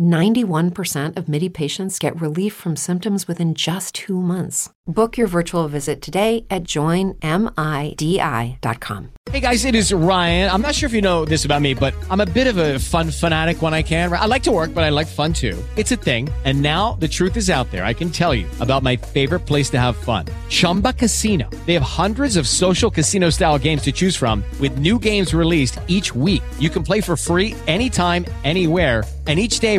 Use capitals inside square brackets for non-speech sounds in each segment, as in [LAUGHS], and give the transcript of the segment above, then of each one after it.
91% of MIDI patients get relief from symptoms within just two months. Book your virtual visit today at joinmidi.com. Hey guys, it is Ryan. I'm not sure if you know this about me, but I'm a bit of a fun fanatic when I can. I like to work, but I like fun too. It's a thing. And now the truth is out there. I can tell you about my favorite place to have fun Chumba Casino. They have hundreds of social casino style games to choose from, with new games released each week. You can play for free anytime, anywhere and each day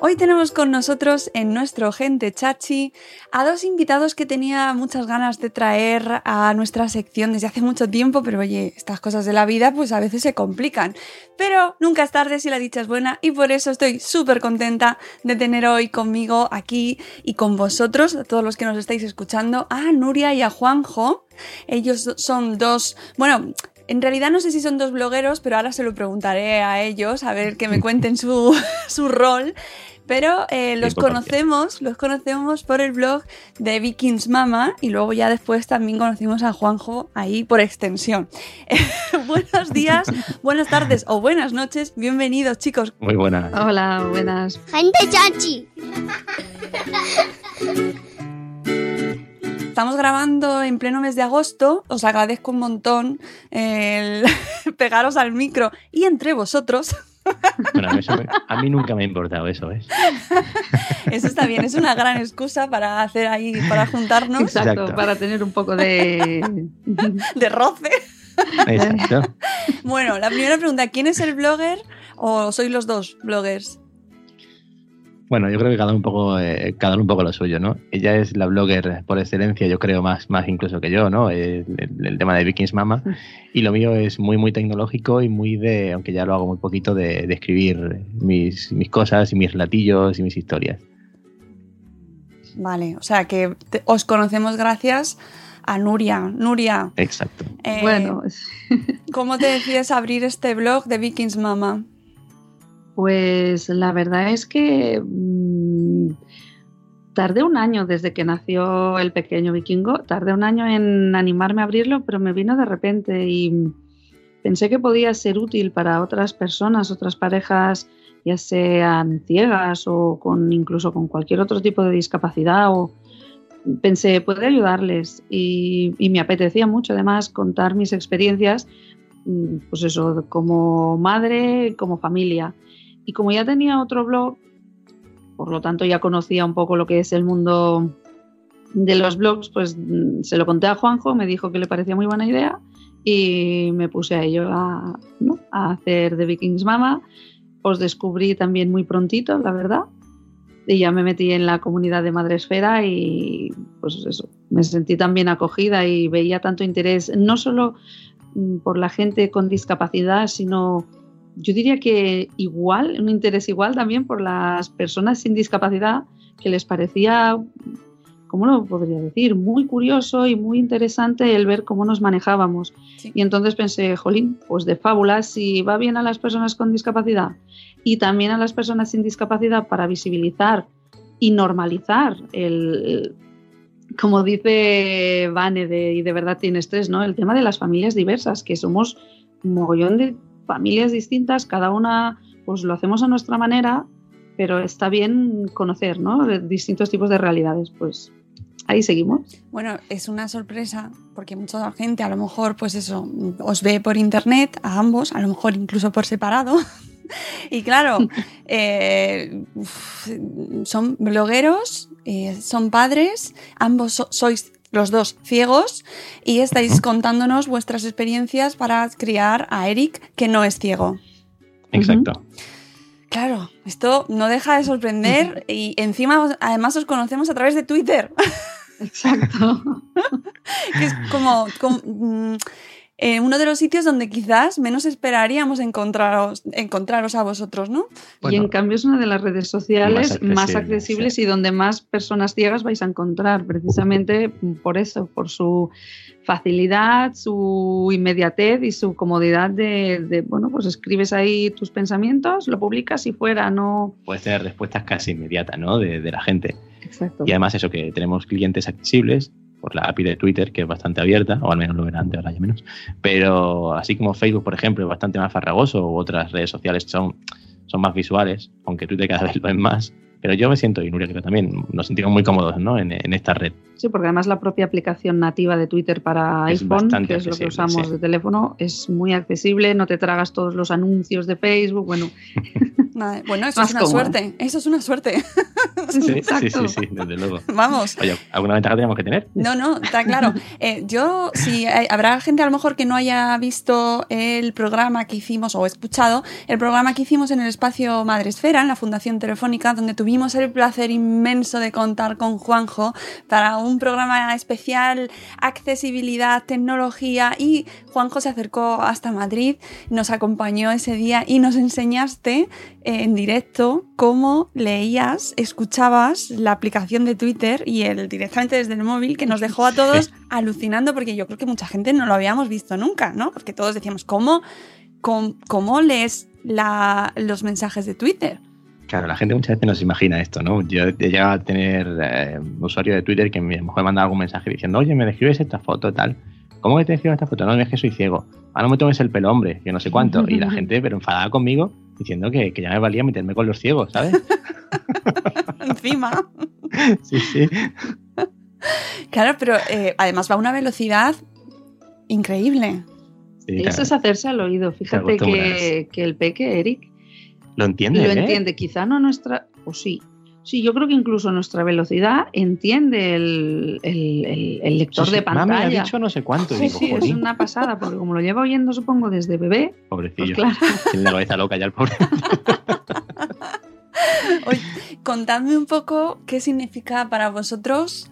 Hoy tenemos con nosotros en nuestro Gente Chachi a dos invitados que tenía muchas ganas de traer a nuestra sección desde hace mucho tiempo, pero oye, estas cosas de la vida pues a veces se complican. Pero nunca es tarde si la dicha es buena y por eso estoy súper contenta de tener hoy conmigo aquí y con vosotros, a todos los que nos estáis escuchando, a Nuria y a Juanjo. Ellos son dos, bueno, en realidad no sé si son dos blogueros, pero ahora se lo preguntaré a ellos, a ver que me cuenten su, [LAUGHS] su rol. Pero eh, los conocemos, los conocemos por el blog de Vikings Mama y luego ya después también conocimos a Juanjo ahí por extensión. [LAUGHS] Buenos días, [LAUGHS] buenas tardes o buenas noches. Bienvenidos, chicos. Muy buenas. Hola, buenas. Gente Chachi. Estamos grabando en pleno mes de agosto. Os agradezco un montón el [LAUGHS] pegaros al micro y entre vosotros. Bueno, eso a mí nunca me ha importado eso, ¿ves? [LAUGHS] Eso está bien, es una gran excusa para hacer ahí, para juntarnos Exacto, Exacto. para tener un poco de... [LAUGHS] de roce. Exacto. Bueno, la primera pregunta, ¿quién es el blogger o sois los dos bloggers? Bueno, yo creo que cada uno un poco, eh, cada uno un poco lo suyo, ¿no? Ella es la blogger por excelencia, yo creo más, más incluso que yo, ¿no? El, el- el tema de Vikings Mama. Y lo mío es muy, muy tecnológico y muy de, aunque ya lo hago muy poquito, de, de escribir mis, mis cosas y mis relatillos y mis historias. Vale, o sea que te- os conocemos gracias a Nuria. Nuria, Exacto. eh, Bueno, ¿cómo te decides abrir este blog de Vikings Mama? Pues la verdad es que mm, tardé un año desde que nació el pequeño vikingo, tardé un año en animarme a abrirlo, pero me vino de repente y pensé que podía ser útil para otras personas, otras parejas, ya sean ciegas o con incluso con cualquier otro tipo de discapacidad o pensé puede ayudarles. Y, y me apetecía mucho además contar mis experiencias mm, pues eso como madre como familia y como ya tenía otro blog por lo tanto ya conocía un poco lo que es el mundo de los blogs pues mm, se lo conté a Juanjo me dijo que le parecía muy buena idea y me puse a ello a, hacer de Vikings Mama. Os descubrí también muy prontito la verdad. Y ya me metí en la comunidad de Madresfera y pues eso, me sentí tan bien acogida y veía tanto interés, no solo mm, por la gente con discapacidad, sino yo diría que igual, un interés igual también por las personas sin discapacidad, que les parecía, ¿cómo lo podría decir? Muy curioso y muy interesante el ver cómo nos manejábamos. Sí. Y entonces pensé, jolín, pues de fábulas, si va bien a las personas con discapacidad y también a las personas sin discapacidad para visibilizar y normalizar el, como dice Vane de, y de verdad tiene estrés, ¿no? El tema de las familias diversas, que somos un mogollón de familias distintas, cada una pues lo hacemos a nuestra manera, pero está bien conocer, ¿no? Distintos tipos de realidades, pues ahí seguimos. Bueno, es una sorpresa porque mucha gente a lo mejor, pues eso, os ve por internet a ambos, a lo mejor incluso por separado. [LAUGHS] y claro, [LAUGHS] eh, son blogueros, eh, son padres, ambos so- sois los dos ciegos y estáis contándonos vuestras experiencias para criar a Eric, que no es ciego. Exacto. Claro, esto no deja de sorprender y encima además os conocemos a través de Twitter. Exacto. [LAUGHS] que es como, como, mm, eh, uno de los sitios donde quizás menos esperaríamos encontraros, encontraros a vosotros, ¿no? y en cambio es una de las redes sociales Más más accesible, accesibles sí. y donde más personas ciegas vais a encontrar, precisamente por eso, por su facilidad, su inmediatez y su comodidad de, de, bueno, pues escribes ahí tus pensamientos, lo publicas y fuera, no... Puedes tener respuestas casi inmediatas, ¿no? De, de la gente. Exacto. Y además eso, que tenemos clientes accesibles por la API de Twitter, que es bastante abierta, o al menos lo era antes, ahora ya menos. Pero así como Facebook, por ejemplo, es bastante más farragoso, u otras redes sociales son, son más visuales, aunque Twitter cada [LAUGHS] vez lo es más. Pero yo me siento, y Nuria creo también, nos sentimos muy cómodos ¿no? en, en esta red. Sí, porque además la propia aplicación nativa de Twitter para Es iPhone, que es lo que usamos sí. de teléfono, es muy accesible, no te tragas todos los anuncios de Facebook, bueno, [LAUGHS] Nada, Bueno, eso Más es una suerte. Eso es una suerte. [LAUGHS] Sí, sí, Exacto. sí, sí, desde luego. Vamos. Oye, ¿alguna ventaja tenemos que tener? No, no, está claro. Eh, yo, si hay- habrá gente a lo mejor que no haya visto el programa que hicimos o escuchado, el programa que hicimos en el espacio Madresfera, en la Fundación Telefónica, donde tuvimos el placer inmenso de contar con Juanjo para un programa especial, accesibilidad, tecnología, y Juanjo se acercó hasta Madrid, nos acompañó ese día y nos enseñaste eh, en directo cómo leías, escuchabas la aplicación de Twitter y el directamente desde el móvil que nos dejó a todos alucinando porque yo creo que mucha gente no lo habíamos visto nunca, ¿no? Porque todos decíamos, ¿cómo, cómo, cómo lees la- los mensajes de Twitter? Claro, la gente muchas veces no se imagina esto, ¿no? Yo he llegado a tener eh, un usuario de Twitter que me, mejor me manda algún mensaje diciendo, oye, me describes esta foto, tal. ¿Cómo que te describo esta foto? No, es que soy ciego. Ah, no me tomes el pelo, hombre, que no sé cuánto. Y la [LAUGHS] gente, pero enfadada conmigo, diciendo que, que ya me valía meterme con los ciegos, ¿sabes? [LAUGHS] Encima. [LAUGHS] sí, sí. Claro, pero eh, además va a una velocidad increíble. sí eso es hacerse al oído. Fíjate que el peque, Eric, Lo entiende, lo ¿eh? entiende, quizá no nuestra, o sí. Sí, yo creo que incluso nuestra velocidad entiende el, el- el- el lector Sí, de sí, Mami pantalla. ha dicho no sé cuánto. y Sí, digo, sí, es "Jolín, una pasada, porque como lo lleva oyendo, supongo, desde bebé, pues Pobrecillo. claro. [LAUGHS] Tiene la cabeza loca ya el pobre. [LAUGHS] Oye, contadme un poco qué significa para vosotros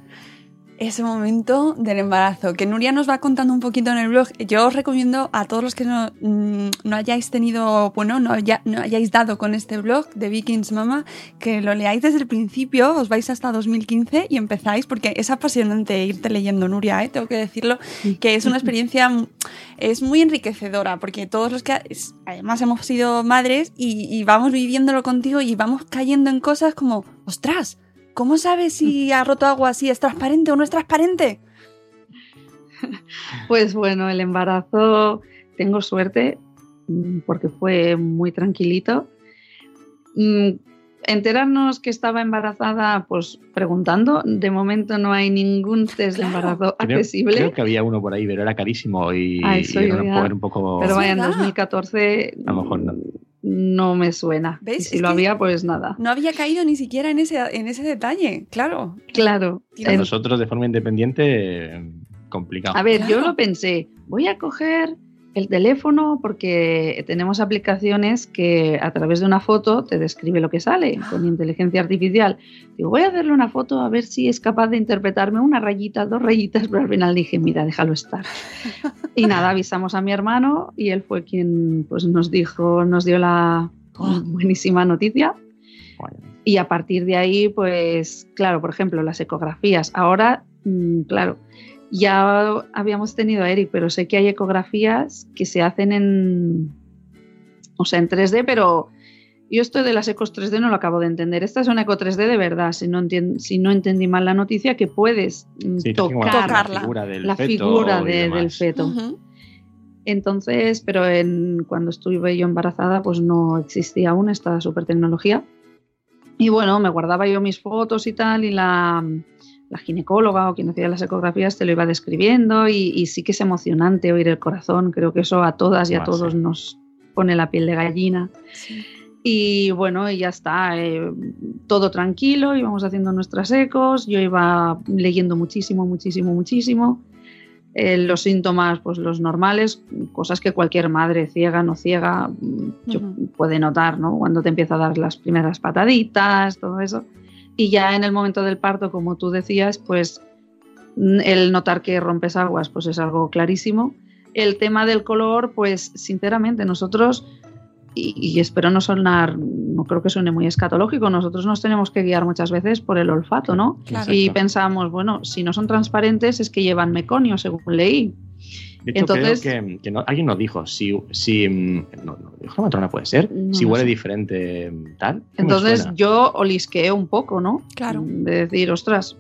ese momento del embarazo, que Nuria nos va contando un poquito en el blog. Yo os recomiendo a todos los que no, mm, no hayáis tenido, bueno, no, haya- no hayáis dado con este blog de Vikings Mama, que lo leáis desde el principio, os vais hasta 2015 y empezáis, porque es apasionante irte leyendo, Nuria, ¿eh? tengo que decirlo, que es una experiencia, mm, es muy enriquecedora, porque todos los que además hemos sido madres y vamos viviéndolo contigo y vamos cayendo en cosas como, ostras, ¿cómo sabes si ha roto agua, si es transparente o no es transparente? [LAUGHS] Pues bueno, el embarazo, tengo suerte mm, porque fue muy tranquilito. Mm, Enterarnos que estaba embarazada, pues preguntando, de momento no hay ningún test de embarazo Creo, accesible. creo que había uno por ahí, pero era carísimo y, eso y era un poco... Pero vaya, en verdad. 2014 A lo mejor no. No me suena. ¿Ves? Y si Es lo había, pues nada. No había caído ni siquiera en ese, en ese detalle, claro. Claro. Nosotros de forma independiente, eh, complicado. A ver, yo lo pensé, voy a coger el teléfono porque tenemos aplicaciones que a través de una foto te describe lo que sale con inteligencia artificial. Digo, voy a hacerle una foto a ver si es capaz de interpretarme una rayita, dos rayitas, pero al final dije, mira, déjalo estar. [LAUGHS] Y nada, avisamos a mi hermano y él fue quien pues, nos dijo, nos dio la buenísima noticia. Y a partir de ahí, pues claro, por ejemplo, las ecografías. Ahora, mm, claro, ya habíamos tenido a Eric, pero sé que hay ecografías que se hacen en, o sea, en 3D, pero yo esto de las ecos 3D no lo acabo de entender. Esta es una eco 3D de verdad, si no, entien- si no entendí mal la noticia, que puedes mm, sí, tocar la figura del la feto figura de- del feto. Entonces, pero en, cuando estuve yo embarazada, pues no existía aún esta super tecnología. Y bueno, me guardaba yo mis fotos y tal, y la, la ginecóloga o quien hacía las ecografías te lo iba describiendo, y, y sí que es emocionante oír el corazón. Creo que eso a todas y a Ah, todos sí. nos pone la piel de gallina. Sí. Y bueno, y ya está, eh, todo tranquilo, íbamos haciendo nuestras ecos, yo iba leyendo muchísimo, muchísimo, muchísimo. Eh, los síntomas, pues los normales, cosas que cualquier madre ciega, no ciega, puede notar, ¿no? Cuando te empieza a dar las primeras pataditas, todo eso. Y ya en el momento del parto, como tú decías, pues Mm, El notar que rompes aguas, pues es algo clarísimo. El tema del color, pues sinceramente nosotros, y, y espero no sonar, no creo que suene muy escatológico, nosotros nos tenemos que guiar muchas veces por el olfato, ¿no? Claro. Y pensamos, bueno, si no son transparentes es que llevan meconio, según leí. De hecho, Entonces- creo que, que no- alguien nos dijo, si, si mm, no, no, dijo la matrona puede ser, No si huele sé. diferente mm, tal. ¿qué me Entonces yo olisqueo un poco, ¿no? Claro. Mm, De decir, ostras.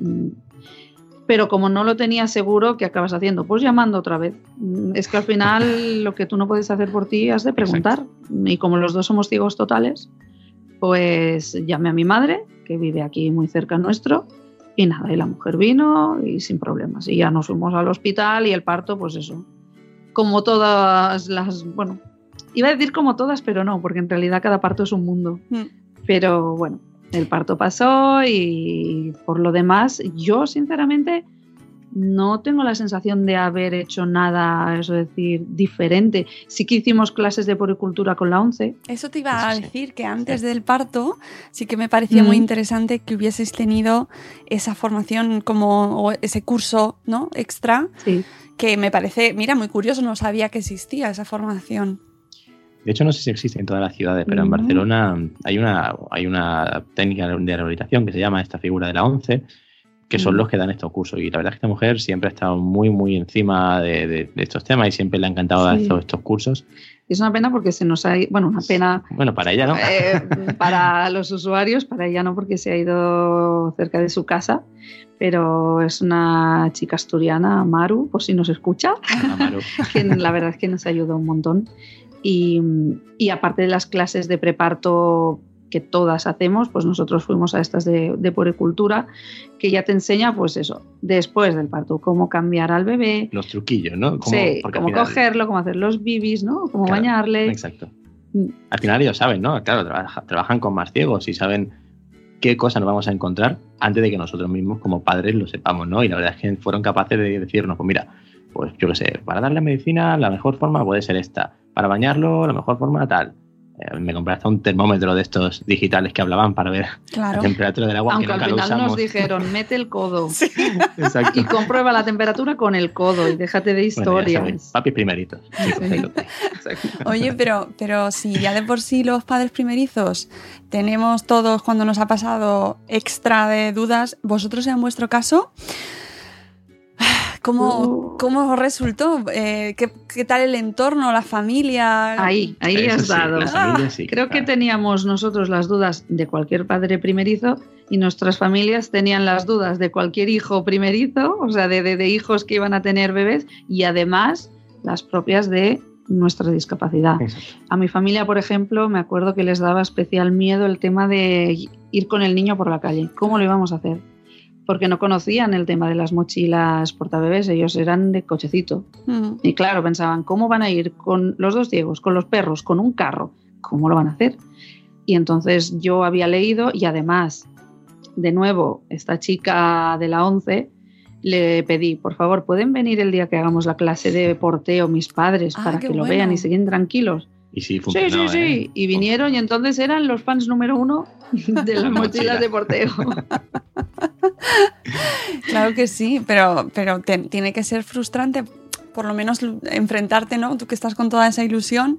Pero como no lo tenía seguro, ¿qué acabas haciendo? Pues llamando otra vez. Es que al final [LAUGHS] lo que tú no puedes hacer por ti has de preguntar. Y como los dos somos ciegos totales, pues llamé a mi madre, que vive aquí muy cerca nuestro, y nada, y la mujer vino y sin problemas. Y ya nos fuimos al hospital y el parto, pues eso. Como todas las, bueno, iba a decir como todas, pero no, porque en realidad cada parto es un mundo. Mm. Pero bueno, el parto pasó y por lo demás, yo sinceramente no tengo la sensación de haber hecho nada, eso decir, diferente. Sí que hicimos clases de poricultura con la ONCE. Eso te iba a decir que antes del parto sí que me parecía muy Ujú. interesante que hubieseis tenido esa formación como o ese curso, ¿no? Extra Sí. que me parece, mira, muy curioso, no sabía que existía esa formación. De hecho, no sé si existe en todas las ciudades, pero en Mm. Barcelona hay una, hay una técnica de rehabilitación que se llama esta figura de la ONCE, que son Mm. los que dan estos cursos. Y la verdad es que esta mujer siempre ha estado muy, muy encima de, de- de estos temas y siempre le ha encantado dar estos, estos cursos. Es una pena porque se nos ha ido, bueno, una pena Bueno, para ella, ¿no? eh, [LAUGHS] para los usuarios, para ella no porque se ha ido cerca de su casa, pero es una chica asturiana, Maru, por si nos escucha. [LAUGHS] Que la verdad es que nos ayudó un montón. Y, y aparte de las clases de preparto que todas hacemos, pues nosotros fuimos a estas de, de puericultura, que ya te enseña, pues eso, después del parto, cómo cambiar al bebé, Los truquillos, ¿no? Cómo- sí, cómo final- cogerlo, cómo hacer los bibis, ¿no? Cómo Claro, bañarle. Exacto. Mm. Al final ellos saben, ¿no? Claro, trabaja- trabajan con más ciegos y saben qué cosas nos vamos a encontrar antes de que nosotros mismos como padres lo sepamos, ¿no? Y la verdad es que fueron capaces de decirnos, pues mira, pues yo qué sé, para darle medicina la mejor forma puede ser esta, para bañarlo la mejor forma tal. Eh, me compré hasta un termómetro de estos digitales que hablaban para ver Claro. la temperatura del agua, Aunque que al final usamos. nos dijeron, [LAUGHS] mete el codo Exacto. y comprueba la temperatura con el codo y déjate de Bueno, historias. sabéis, papis primeritos. chicos, Sí. Oye, pero, pero si ya de por sí los padres primerizos tenemos todos cuando nos ha pasado extra de dudas, vosotros en vuestro caso, ¿cómo, Uh. cómo os resultó? Eh, ¿qué, qué tal el entorno, la familia? Ahí, ahí Eso has sí, dado. la familia sí, Creo que teníamos nosotros las dudas de cualquier padre primerizo y nuestras familias tenían las dudas de cualquier hijo primerizo, o sea, de, de- de hijos que iban a tener bebés y además las propias de nuestra discapacidad. A mi familia, por ejemplo, me acuerdo que les daba especial miedo el tema de ir con el niño por la calle. ¿Cómo lo íbamos a hacer? Porque no conocían el tema de las mochilas portabebés, ellos eran de cochecito. Y claro, pensaban, ¿cómo van a ir con los dos ciegos, con los perros, con un carro? ¿Cómo lo van a hacer? Y entonces yo había leído y además, de nuevo, esta chica de la 11 le pedí, por favor, ¿pueden venir el día que hagamos la clase de porteo mis padres Ah, para que lo bueno. vean y se queden tranquilos? Y sí, Sí, funcionaba, sí, sí. ¿eh? Y vinieron y entonces eran los fans número uno [LAUGHS] de las La mochilas mochila. de porteo. [LAUGHS] Claro que sí, pero, pero te- tiene que ser frustrante por lo menos enfrentarte, ¿no? Tú que estás con toda esa ilusión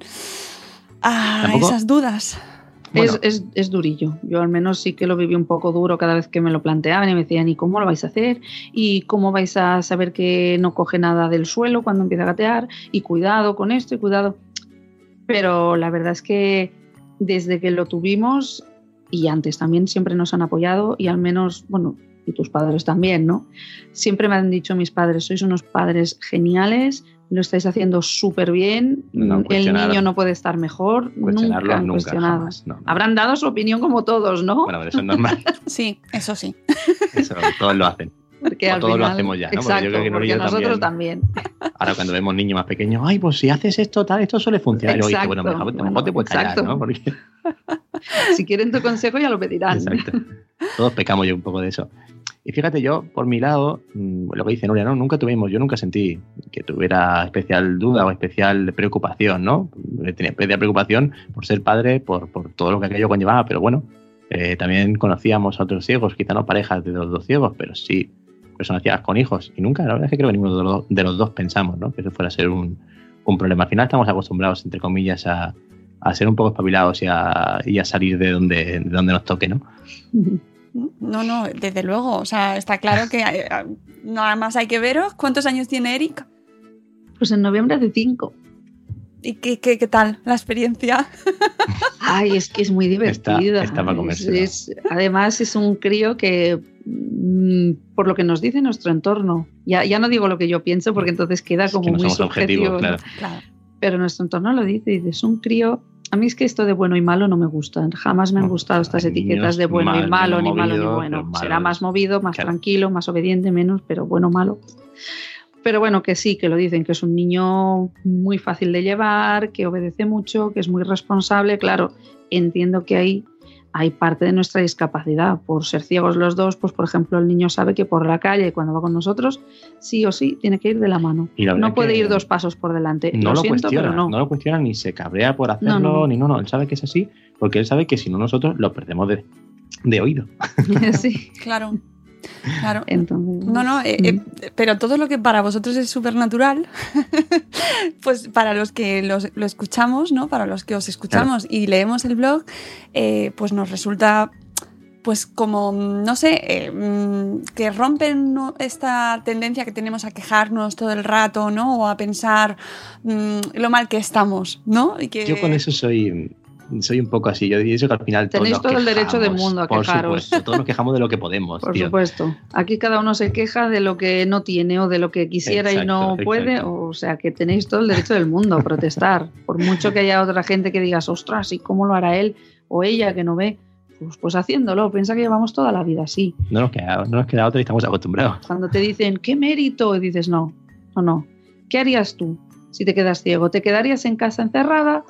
a Tampoco- esas dudas. Bueno. Es, es, es durillo. Yo al menos sí que lo viví un poco duro cada vez que me lo planteaban y me decían, ¿y cómo lo vais a hacer? ¿Y cómo vais a saber que no coge nada del suelo cuando empieza a gatear? Y cuidado con esto y cuidado. Pero la verdad es que desde que lo tuvimos y antes también siempre nos han apoyado y al menos, bueno, y tus padres también, ¿no? Siempre me han dicho mis padres, sois unos padres geniales, lo estáis haciendo súper bien, No el niño no puede estar mejor, nunca han nunca, cuestionado. jamás, no, no. Habrán dado su opinión como todos, ¿no? Bueno, pero eso es normal. [LAUGHS] Sí, eso sí. Eso todos lo hacen. porque o al todos lo final- hacemos ya, ¿no? Porque yo Exacto, creo que porque nosotros también. Ahora cuando vemos niños más pequeños, ay, pues si haces esto, tal, esto suele funcionar. Y luego dices, Exacto, bueno, mejor, bueno, mejor te puedes callar, exacto. ¿no? Porque, [LAUGHS] Si quieren tu consejo ya lo pedirán. exacto. Todos pecamos yo un poco de eso. Y fíjate, yo, por mi lado, mm, lo que dice Nuria, ¿no? Nunca tuvimos, yo nunca sentí que tuviera especial duda o especial preocupación, ¿no? Tenía especial preocupación por ser padre, por, por todo lo que aquello conllevaba, pero bueno, eh, también conocíamos a otros ciegos, quizá no parejas de los dos ciegos, pero sí personas ciegas con hijos. Y nunca, la verdad es que creo que ninguno de los, de los dos pensamos ¿no? que eso fuera a ser un, un problema. Al final estamos acostumbrados, entre comillas, a, a ser un poco espabilados y a, y a salir de donde, de donde nos toque, ¿no? No, no, desde luego. O sea, está claro que eh, nada más hay que veros. ¿Cuántos años tiene Eric? Pues en noviembre hace cinco. ¿Y qué, qué, qué tal la experiencia? [LAUGHS] Ay, es que es muy Está- divertida. está para Es- es- además, es un crío que, mm, por lo que nos dice nuestro entorno, ya, ya no digo lo que yo pienso porque entonces queda Es como que no muy subjetivo. claro. Claro. Pero nuestro entorno lo dice, dice, es un crío. A mí es que esto de bueno y malo no me gusta. Jamás me han gustado estas etiquetas de bueno y malo, ni malo ni bueno. malo Será más movido, más claro. tranquilo, más obediente, menos, pero bueno o malo. Pero bueno, que sí, que lo dicen, que es un niño muy fácil de llevar, que obedece mucho, que es muy responsable. Claro, entiendo que ahí hay parte de nuestra discapacidad. Por ser ciegos los dos, pues por ejemplo, el niño sabe que por la calle, cuando va con nosotros, sí o sí tiene que ir de la mano. Y la verdad No puede ir dos pasos por delante. No lo, lo, siento, cuestiona, pero no. no. lo cuestiona ni se cabrea por hacerlo, No, no. ni no, no. Él sabe que es así, porque él sabe que si no nosotros lo perdemos de, de oído. [LAUGHS] sí, Claro. Claro. entonces. No, no, eh, eh, pero todo lo que para vosotros es súper natural, [LAUGHS] pues para los que los- lo escuchamos, ¿no? Para los que os escuchamos y leemos el blog, eh, pues nos resulta, pues como, mm, no sé, eh, mm, que rompen ¿no? esta tendencia que tenemos a quejarnos todo el rato, ¿no? O a pensar mm, lo mal que estamos, ¿no? Y que... Yo con eso soy, soy un poco así. Yo eso que al final Tenéis todo el derecho del mundo a por quejaros. supuesto, todos nos quejamos de lo que podemos. Por tío. supuesto. Aquí cada uno se queja de lo que no tiene o de lo que quisiera y no puede. O sea, que tenéis todo el derecho del mundo a protestar. Por mucho que haya otra gente que digas, ostras, ¿y cómo lo hará él o ella que no ve? Pues, pues haciéndolo. Piensa que llevamos toda la vida así. No nos queda, no nos queda otra y estamos acostumbrados. Cuando te dicen, ¿qué mérito? Y dices, no, no, no. ¿Qué harías tú si te quedas ciego? ¿Te quedarías en casa encerrada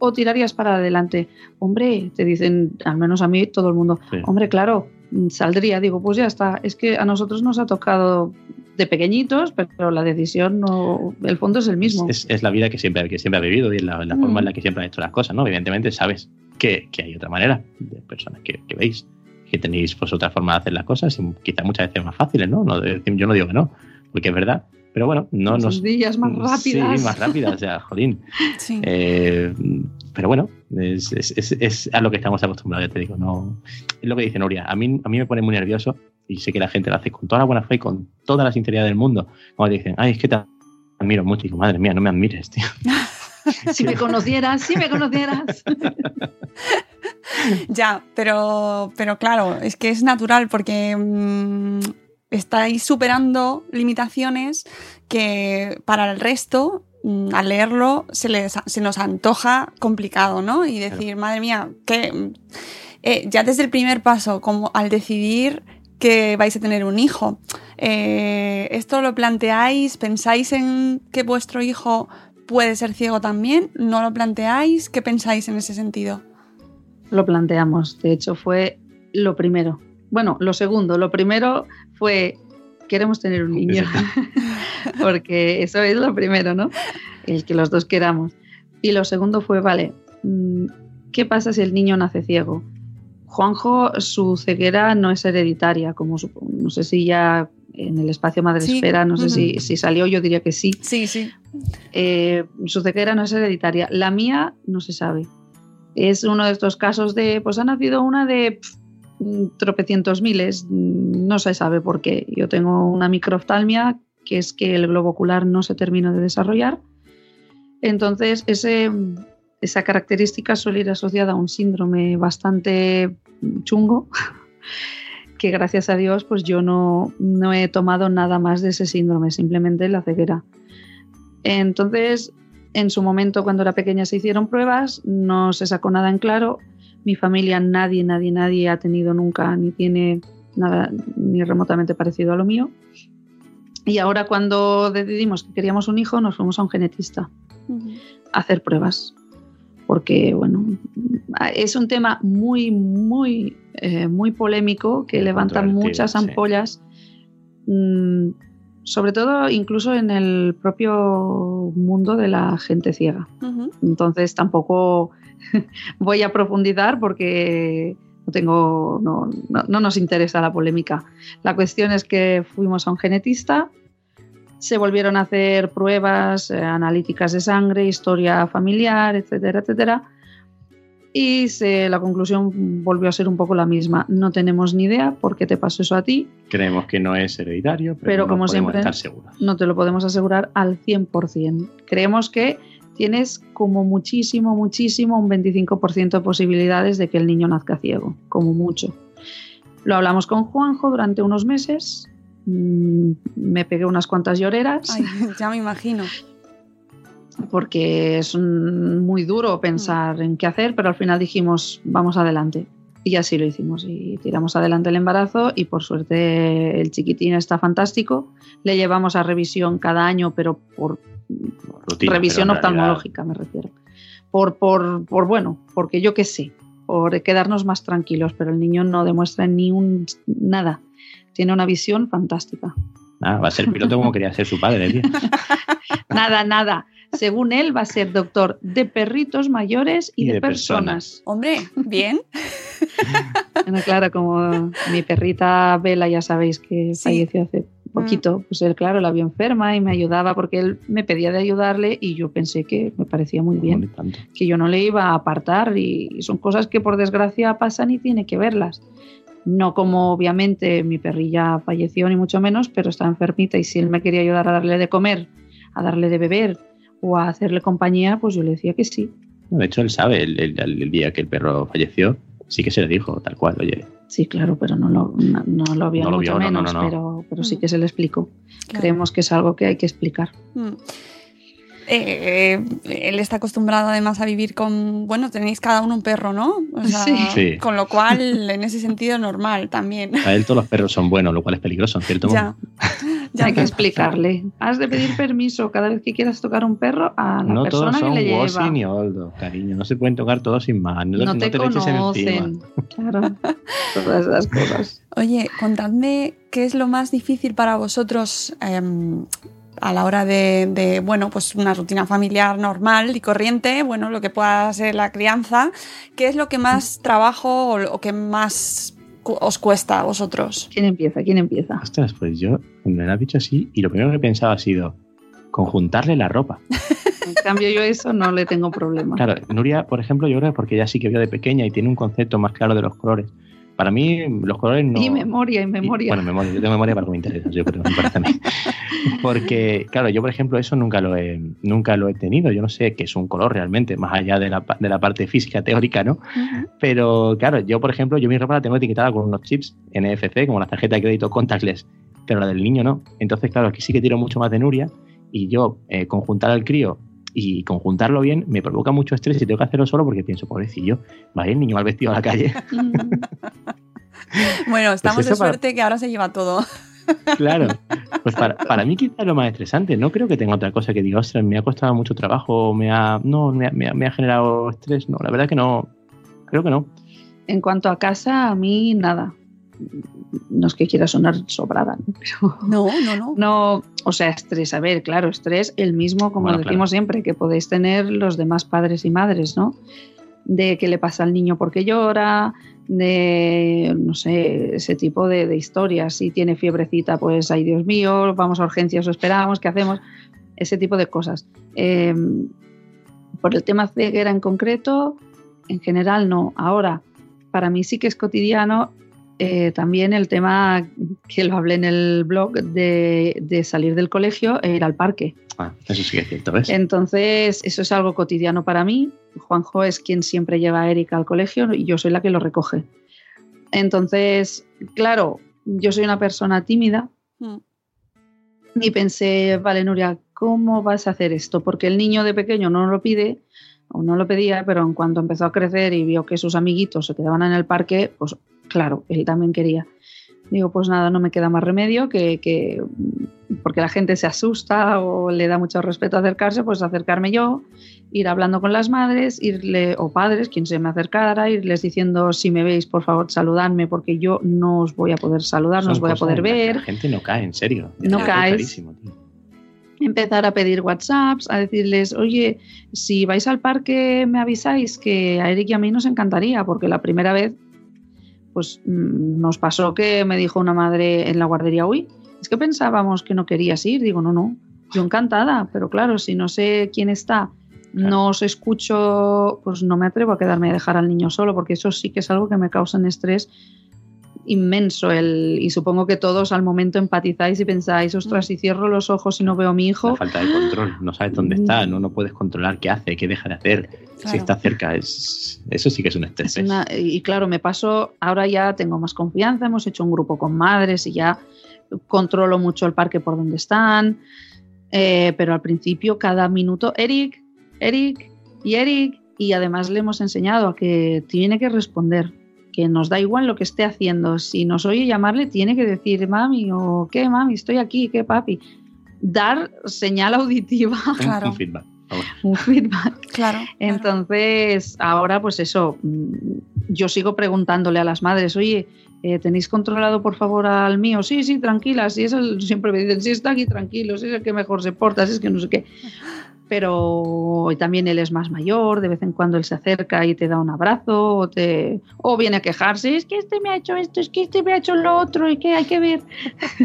o tirarías para adelante? Hombre, te dicen, al menos a mí, todo el mundo, Sí. hombre, claro, mm, saldría. Digo, pues ya está. Es que a nosotros nos ha tocado de pequeñitos, pero la decisión, no, el fondo es el mismo. Es, es la vida que siempre, que siempre ha vivido y es la, la Mm. forma en la que siempre han hecho las cosas, ¿no? Evidentemente sabes que, que hay otra manera de personas que, que veis, que tenéis pues otra forma de hacer las cosas y quizás muchas veces más fáciles, ¿no? no yo no digo que no, porque es verdad. Pero bueno, no Más nos... sencillas, más rápidas. Sí, más rápidas, o sea, jolín. [LAUGHS] Sí. Eh, pero bueno, es, es- es- es a lo que estamos acostumbrados, ya te digo. No, es lo que dice Nuria. A mí, a mí me pone muy nervioso y sé que la gente lo hace con toda la buena fe y con toda la sinceridad del mundo. Cuando te dicen, ay, es que te admiro mucho. Y digo, madre mía, no me admires, tío. [LAUGHS] Si me conocieras, si me conocieras. [LAUGHS] Ya, pero, pero claro, es que es natural porque mm, estáis superando limitaciones que para el resto, mm, al leerlo, se, les, se nos antoja complicado, ¿no? Y decir, madre mía, que eh, ya desde el primer paso, como al decidir que vais a tener un hijo, eh, ¿esto lo planteáis? ¿Pensáis en que vuestro hijo puede ser ciego también? ¿No lo planteáis? ¿Qué pensáis en ese sentido? Lo planteamos. De hecho, fue lo primero. Bueno, lo segundo. Lo primero fue, queremos tener un niño. [LAUGHS] Porque eso es lo primero, ¿no? El que los dos queramos. Y lo segundo fue, vale, mm, ¿qué pasa si el niño nace ciego? Juanjo, su ceguera no es hereditaria, como no sé si ya en el espacio madresfera, no sé si, si salió, yo diría que sí. Sí, sí. Eh, su ceguera no es hereditaria. La mía no se sabe. Es uno de estos casos de, pues ha nacido una de tropecientos miles, no se sabe por qué. Yo tengo una microftalmia, que es que el globo ocular no se terminó de desarrollar. Entonces, ese, esa característica suele ir asociada a un síndrome bastante chungo, [LAUGHS] que gracias a Dios, pues yo no, no he tomado nada más de ese síndrome, simplemente la ceguera. Entonces, en su momento, cuando era pequeña, se hicieron pruebas, no se sacó nada en claro. Mi familia, nadie, nadie, nadie ha tenido nunca ni tiene nada ni remotamente parecido a lo mío. Y ahora, cuando decidimos que queríamos un hijo, nos fuimos a un genetista a hacer pruebas. Porque, bueno, es un tema muy, muy, eh, muy polémico que levanta muchas sí. ampollas. mm, sobre todo incluso en el propio mundo de la gente ciega. Entonces tampoco [LAUGHS] voy a profundizar porque No, tengo, no, no, no nos interesa la polémica. La cuestión es que fuimos a un genetista, se volvieron a hacer pruebas eh, analíticas de sangre, historia familiar, etcétera, etcétera. Y se- la conclusión volvió a ser un poco la misma. No tenemos ni idea por qué te pasó eso a ti, Creemos que no es hereditario, pero, Pero no como podemos siempre- estar seguros. no te lo podemos asegurar al 100%. Creemos que tienes como muchísimo, muchísimo un 25% de posibilidades de que el niño nazca ciego, como mucho. Lo hablamos con Juanjo durante unos meses, mm, me pegué unas cuantas lloreras Ay, ya me imagino. [LAUGHS] porque es mm, muy duro pensar en qué hacer, pero al final dijimos, vamos adelante. Y así lo hicimos y tiramos adelante el embarazo y por suerte el chiquitín está fantástico. Le llevamos a revisión cada año, pero por Rutina, revisión pero oftalmológica me refiero. Por, por, por bueno, porque yo qué sé, por quedarnos más tranquilos, pero el niño no demuestra ni un nada. Tiene una visión fantástica. Ah, va a ser piloto como quería ser su padre, tío. [LAUGHS] Nada, nada. Según él, va a ser doctor de perritos mayores y, de, personas. Hombre, bien. Bueno, claro, como mi perrita Vela, ya sabéis que Sí. falleció hace poquito, pues él, claro, la vio enferma y me ayudaba porque él me pedía de ayudarle y yo pensé que me parecía muy bien. Que yo no le iba a apartar y son cosas que por desgracia pasan y tiene que verlas. No como obviamente mi perrilla falleció ni mucho menos, pero está enfermita y si él me quería ayudar a darle de comer, a darle de beber o a hacerle compañía, pues yo le decía que sí. De hecho, él sabe el, el- el día que el perro falleció, sí que se le dijo, tal cual, oye, Sí, claro, pero no lo, no, no lo vio No lo mucho vio, no, no, menos, no, no. Pero, pero sí Mm. que se le explicó. Claro. Creemos que es algo que hay que explicar. Mm. Eh, él está acostumbrado además a vivir con, bueno, tenéis cada uno un perro, ¿no? O sea, Sí. Sí. Con lo cual, en ese sentido, normal también. a él todos los perros son buenos, lo cual es peligroso, en cierto Ya. modo. [LAUGHS] Ya hay que explicarle. Has de pedir permiso cada vez que quieras tocar un perro a la No persona todos son que le Wossy lleva. ni Oldo, cariño. No se pueden tocar todos sin más. No, no, no te, te, lo eches encima. conocen. Claro, todas esas cosas. Oye, contadme qué es lo más difícil para vosotros em, a la hora de, de, bueno, pues una rutina familiar normal y corriente, bueno, lo que pueda ser la crianza. ¿Qué es lo que más trabajo o lo que más cu- os cuesta a vosotros? ¿Quién empieza? ¿Quién empieza? Ostras, pues yo me lo has dicho así y lo primero que he pensado ha sido conjuntarle la ropa. [LAUGHS] En cambio, yo eso no le tengo problema. Claro, Nuria, por ejemplo, yo creo que porque ella sí que vio de pequeña y tiene un concepto más claro de los colores. Para mí, los colores no. Y memoria, y memoria. Y- bueno, memoria. Yo tengo memoria para lo que me interesa, yo creo, me parece a mí. Porque, claro, yo, por ejemplo, eso nunca lo he, nunca lo he tenido. Yo no sé qué es un color realmente, más allá de la, de la parte física teórica, ¿no? Pero, claro, yo, por ejemplo, yo mi ropa la tengo etiquetada con unos chips NFC, como la tarjeta de crédito contactless, pero la del niño no. Entonces, claro, aquí sí que tiro mucho más de Nuria y yo eh, conjuntar al crío y conjuntarlo bien me provoca mucho estrés y tengo que hacerlo solo porque pienso, pobrecillo, va a ir el niño mal vestido a la calle. [LAUGHS] Bueno, estamos de para- suerte que ahora se lleva todo. Claro. [LAUGHS] Pues para, para mí quizás lo más estresante. No creo que tenga otra cosa que diga, ostras, me ha costado mucho trabajo, me ha, no, me ha, me ha- me ha generado estrés. No, la verdad que no. Creo que no. En cuanto a casa, a mí nada. No es que quiera sonar sobrada, ¿no? pero No, no, no. no, o sea, estrés, a ver, claro, estrés el mismo, como Bueno, decimos siempre, que podéis tener los demás padres y madres, ¿no? De qué le pasa al niño porque llora, de, no sé, ese tipo de, de historias. Si tiene fiebrecita, pues, ay Dios mío, vamos a urgencias o esperamos, ¿qué hacemos? Ese tipo de cosas. Eh, por el tema ceguera en concreto, en general no. Ahora, para mí sí que es cotidiano eh, también el tema que lo hablé en el blog de, de salir del colegio e ir al parque. Ah, eso sí que es cierto, ¿ves? Entonces, eso es algo cotidiano para mí. Juanjo es quien siempre lleva a Erika al colegio y yo soy la que lo recoge. Entonces, claro, yo soy una persona tímida Mm. y pensé, vale, Nuria, ¿cómo vas a hacer esto? Porque el niño de pequeño no lo pide o no lo pedía, pero en cuanto empezó a crecer y vio que sus amiguitos se quedaban en el parque, pues claro, él también quería. Digo, pues nada, no me queda más remedio que, que porque la gente se asusta o le da mucho respeto acercarse, pues acercarme yo, ir hablando con las madres, irle, o padres, quien se me acercara, irles diciendo, si me veis, por favor, saludadme, porque yo no os voy a poder saludar, no os voy a poder ver La gente no cae, en serio. No tío. empezar a pedir WhatsApps, a decirles, oye, si vais al parque me avisáis que a Eric y a mí nos encantaría, porque la primera vez pues mm, nos pasó que me dijo una madre en la guardería, uy, es que pensábamos que no querías ir. Digo, no, no, yo encantada, pero claro, si no sé quién está, no os escucho, pues no me atrevo a quedarme a dejar al niño solo, porque eso sí que es algo que me causa un estrés inmenso el, y supongo que todos al momento empatizáis y pensáis, ostras, si cierro los ojos y no veo a mi hijo. La falta de control, no sabes dónde está, no, no puedes controlar qué hace, qué deja de hacer, si está cerca, es, eso sí que es un estrés. Es una- y claro, me paso, ahora ya tengo más confianza, hemos hecho un grupo con madres y ya controlo mucho el parque por donde están, eh, pero al principio cada minuto, Eric, Eric y Eric, y además le hemos enseñado a que tiene que responder, que nos da igual lo que esté haciendo, si nos oye llamarle tiene que decir mami o qué mami, estoy aquí, qué papi, dar señal auditiva, [LAUGHS] Claro. un feedback. un feedback. [LAUGHS] Claro. claro. Entonces, ahora pues eso, mm, yo sigo preguntándole a las madres, oye, eh, ¿tenéis controlado por favor al mío? Sí, sí, tranquila, sí, es el, siempre me dicen, sí, está aquí tranquilo, sí, es el que mejor se porta, sí, es que no sé qué. Pero también él es más mayor, de vez en cuando él se acerca y te da un abrazo, o, te, o viene a quejarse, es que este me ha hecho esto, es que este me ha hecho lo otro, y que hay que ver.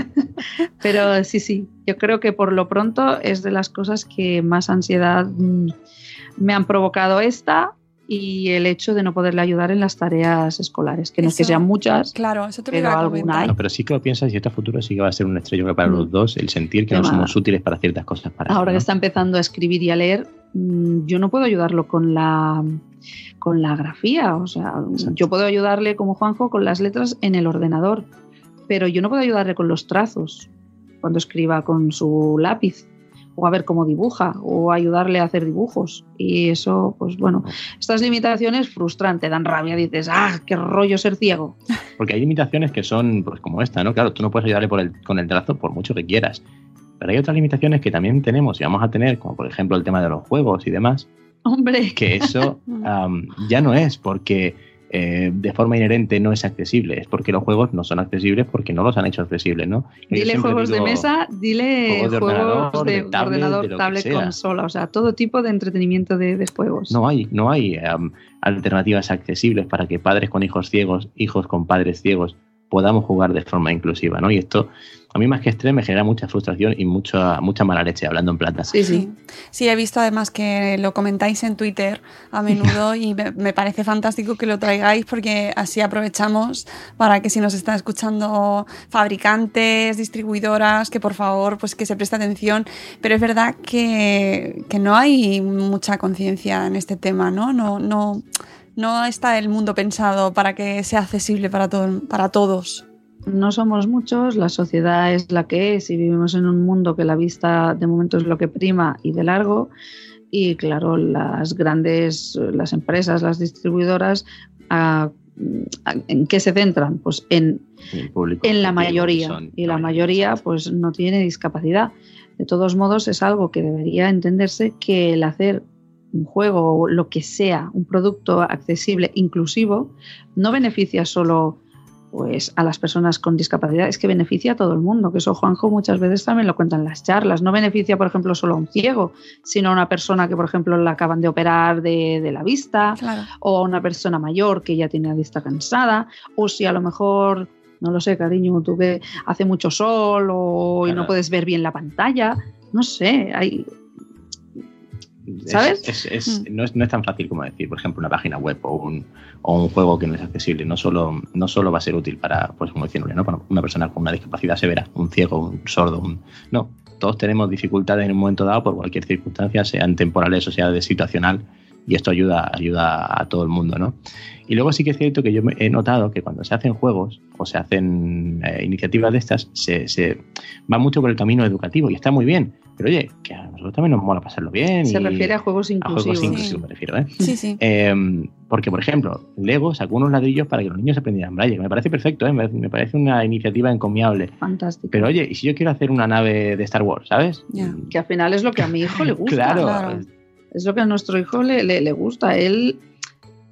[LAUGHS] Pero sí, sí, yo creo que por lo pronto es de las cosas que más ansiedad mm, me han provocado esta y el hecho de no poderle ayudar en las tareas escolares, que no es que sean muchas, Claro, eso te lo Pero a alguna hay. No, pero sí que lo piensas y esto a futuro sí que va a ser un estrello para Mm. los dos, el sentir que no somos útiles para ciertas cosas. Para ahora él, que está empezando a escribir y a leer, mm, yo no puedo ayudarlo con la con la grafía, o sea, Exacto. yo puedo ayudarle como Juanjo con las letras en el ordenador, pero yo no puedo ayudarle con los trazos cuando escriba con su lápiz o a ver cómo dibuja o ayudarle a hacer dibujos y eso pues bueno estas limitaciones frustrantes dan rabia dices ah qué rollo ser ciego [LAUGHS] Porque hay limitaciones que son pues como esta, ¿no? Claro, tú no puedes ayudarle por el, con el trazo por mucho que quieras. Pero hay otras limitaciones que también tenemos y vamos a tener, como por ejemplo el tema de los juegos y demás, hombre que eso [LAUGHS] ya no es porque eh, de forma inherente no es accesible, es porque los juegos no son accesibles porque no los han hecho accesibles, ¿no? Dile juegos de mesa, dile juegos de juegos ordenador, de, de tablet, ordenador, de tablet, consola, o sea, todo tipo de entretenimiento de, de juegos. No hay, no hay am, alternativas accesibles para que padres con hijos ciegos, hijos con padres ciegos, podamos jugar de forma inclusiva, ¿no? Y esto, a mí más que estrés, me genera mucha frustración y mucha, mucha mala leche, hablando en plata. Sí, sí. Sí, he visto además que lo comentáis en Twitter a menudo [LAUGHS] y me, me parece fantástico que lo traigáis porque así aprovechamos para que si nos están escuchando fabricantes, distribuidoras, que por favor pues que se preste atención. Pero es verdad que, que no hay mucha conciencia en este tema, ¿no? No, no, no está el mundo pensado para que sea accesible para, todo, para todos. No somos muchos, la sociedad es la que es y vivimos en un mundo que la vista de momento es lo que prima y de largo. Y claro, las grandes, las empresas, las distribuidoras, ¿en qué se centran? Pues en El público en la mayoría son y la mayoría pues no tiene discapacidad. De todos modos es algo que debería entenderse que el hacer un juego o lo que sea, un producto accesible, inclusivo, no beneficia solo pues a las personas con discapacidad, es que beneficia a todo el mundo, que eso Juanjo muchas veces también lo cuenta en las charlas, no beneficia por ejemplo solo a un ciego, sino a una persona que por ejemplo la acaban de operar de, de la vista, Claro. o a una persona mayor que ya tiene la vista cansada, o si a lo mejor, no lo sé, cariño, tú que hace mucho sol o y no puedes ver bien la pantalla, no sé, hay ¿Sabes? es- es- no, es, no es tan fácil como decir, por ejemplo, una página web o un, o un juego que no es accesible. No solo, no solo va a ser útil para, pues como decía Nuria, ¿no? para una persona con una discapacidad severa, un ciego, un sordo, un... No, todos tenemos dificultades en un momento dado por cualquier circunstancia, sean temporales o sea de situacional, y esto ayuda, ayuda a todo el mundo, ¿no? Y luego sí que es cierto que yo he notado que cuando se hacen juegos o se hacen eh, iniciativas de estas, se, se va mucho por el camino educativo y está muy bien. Pero oye, que a nosotros también nos mola pasarlo bien. se y refiere a juegos a inclusivos. juegos Sí. inclusivos, me refiero, ¿eh? Sí, sí. Eh, porque, por ejemplo, Lego sacó unos ladrillos para que los niños aprendieran braille. Me parece perfecto, ¿eh? me, parece una iniciativa encomiable. Fantástico. Pero oye, ¿y si yo quiero hacer una nave de Star Wars, ¿sabes? Ya. Mm, que al final es lo que a mi hijo le [LAUGHS] gusta. Claro, claro. Es lo que a nuestro hijo le, le- le gusta. Él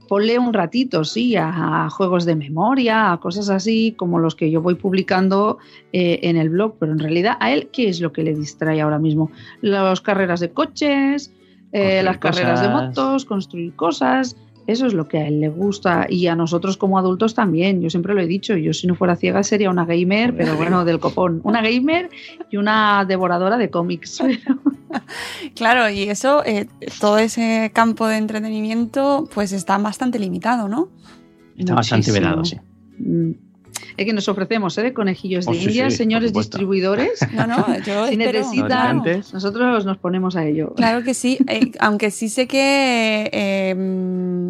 ponle un ratito, sí, a, a juegos de memoria, a cosas así como los que yo voy publicando eh, en el blog, pero en realidad a él, ¿qué es lo que le distrae ahora mismo? Las carreras de coches, eh, las carreras de motos, construir cosas. Eso es lo que a él le gusta y a nosotros como adultos también. Yo siempre lo he dicho, yo si no fuera ciega sería una gamer, pero bueno, del copón. Una gamer y una devoradora de cómics. [LAUGHS] Claro, y eso, eh, todo ese campo de entretenimiento, pues está bastante limitado, ¿no? Está bastante velado, sí. Mm. Es que nos ofrecemos ¿eh? de conejillos Oh, de sí, India, sí, señores distribuidores. [LAUGHS] No, no, yo Si necesitan, nosotros nos ponemos a ello. Claro que sí, eh, aunque sí sé que eh,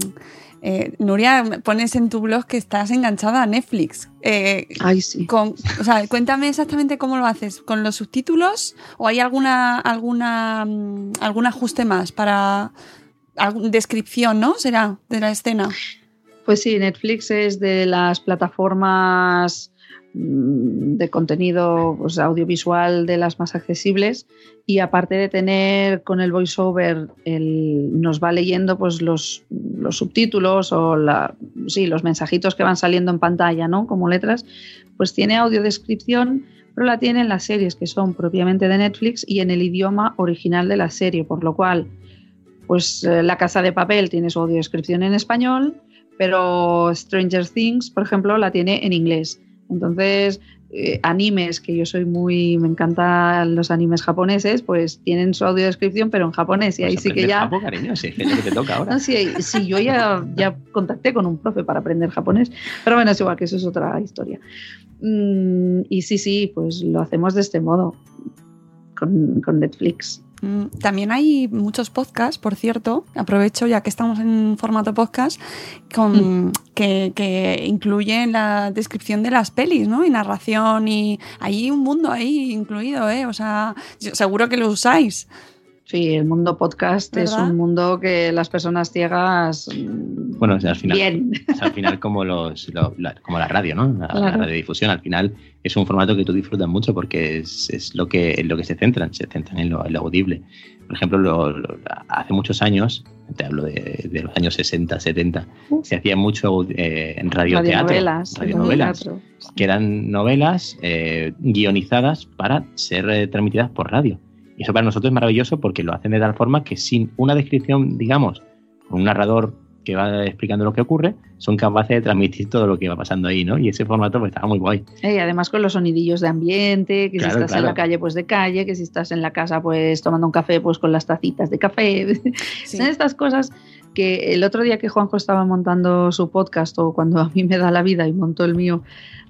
eh, Nuria pones en tu blog que estás enganchada a Netflix. Eh, Ay, sí. con, o sea, cuéntame exactamente cómo lo haces, con los subtítulos o hay alguna alguna algún ajuste más para algún- descripción, ¿no? Será de la escena. Pues sí, Netflix es de las plataformas mm, de contenido pues, audiovisual de las más accesibles y aparte de tener con el voiceover el, nos va leyendo pues los, los subtítulos o la, sí, los mensajitos que van saliendo en pantalla, ¿no? Como letras, pues tiene audiodescripción, pero la tiene en las series que son propiamente de Netflix y en el idioma original de la serie, por lo cual pues eh, La Casa de Papel tiene su audiodescripción en español, pero Stranger Things, por ejemplo, la tiene en inglés. Entonces, eh, animes, que yo soy muy, me encantan los animes japoneses, pues tienen su audiodescripción, pero en japonés, y ahí Pues sí que ya... japo, cariño, sí, es lo que te toca ahora. [LAUGHS] No, sí, sí, yo ya, ya contacté con un profe para aprender japonés, pero bueno, es igual que eso es otra historia. Mm, y sí, sí, pues lo hacemos de este modo, con, con Netflix. Mm, También hay muchos podcasts, por cierto, aprovecho ya que estamos en formato podcast, con, que, que incluyen la descripción de las pelis, ¿no? Y narración y hay un mundo ahí incluido, ¿eh? O sea, seguro que lo usáis. Sí, el mundo podcast es un mundo que las personas ciegas... mm, Bueno, o sea, al final, Bien. es al final como, los, lo- la, como la radio, ¿no? La, la Claro. radiodifusión, al final es un formato que tú disfrutas mucho porque es, es lo, que, en lo que se centran, se centran en lo, en lo audible. Por ejemplo, lo- lo- hace muchos años, te hablo de, de los años 60, 70, Uf. se hacía mucho eh, en radioteatro, radionovelas. radionovelas, que eran novelas eh, guionizadas para ser eh, transmitidas por radio. Y eso para nosotros es maravilloso porque lo hacen de tal forma que sin una descripción, digamos, con un narrador que va explicando lo que ocurre, son capaces de transmitir todo lo que va pasando ahí, ¿no? Y ese formato pues estaba muy guay. Eh, Y además con los sonidillos de ambiente, que Claro, si estás en la calle, pues de calle, que si estás en la casa, pues tomando un café, pues con las tacitas de café. [LAUGHS] Sí. Son estas cosas que el otro día que Juanjo estaba montando su podcast o cuando a mí me da la vida y montó el mío,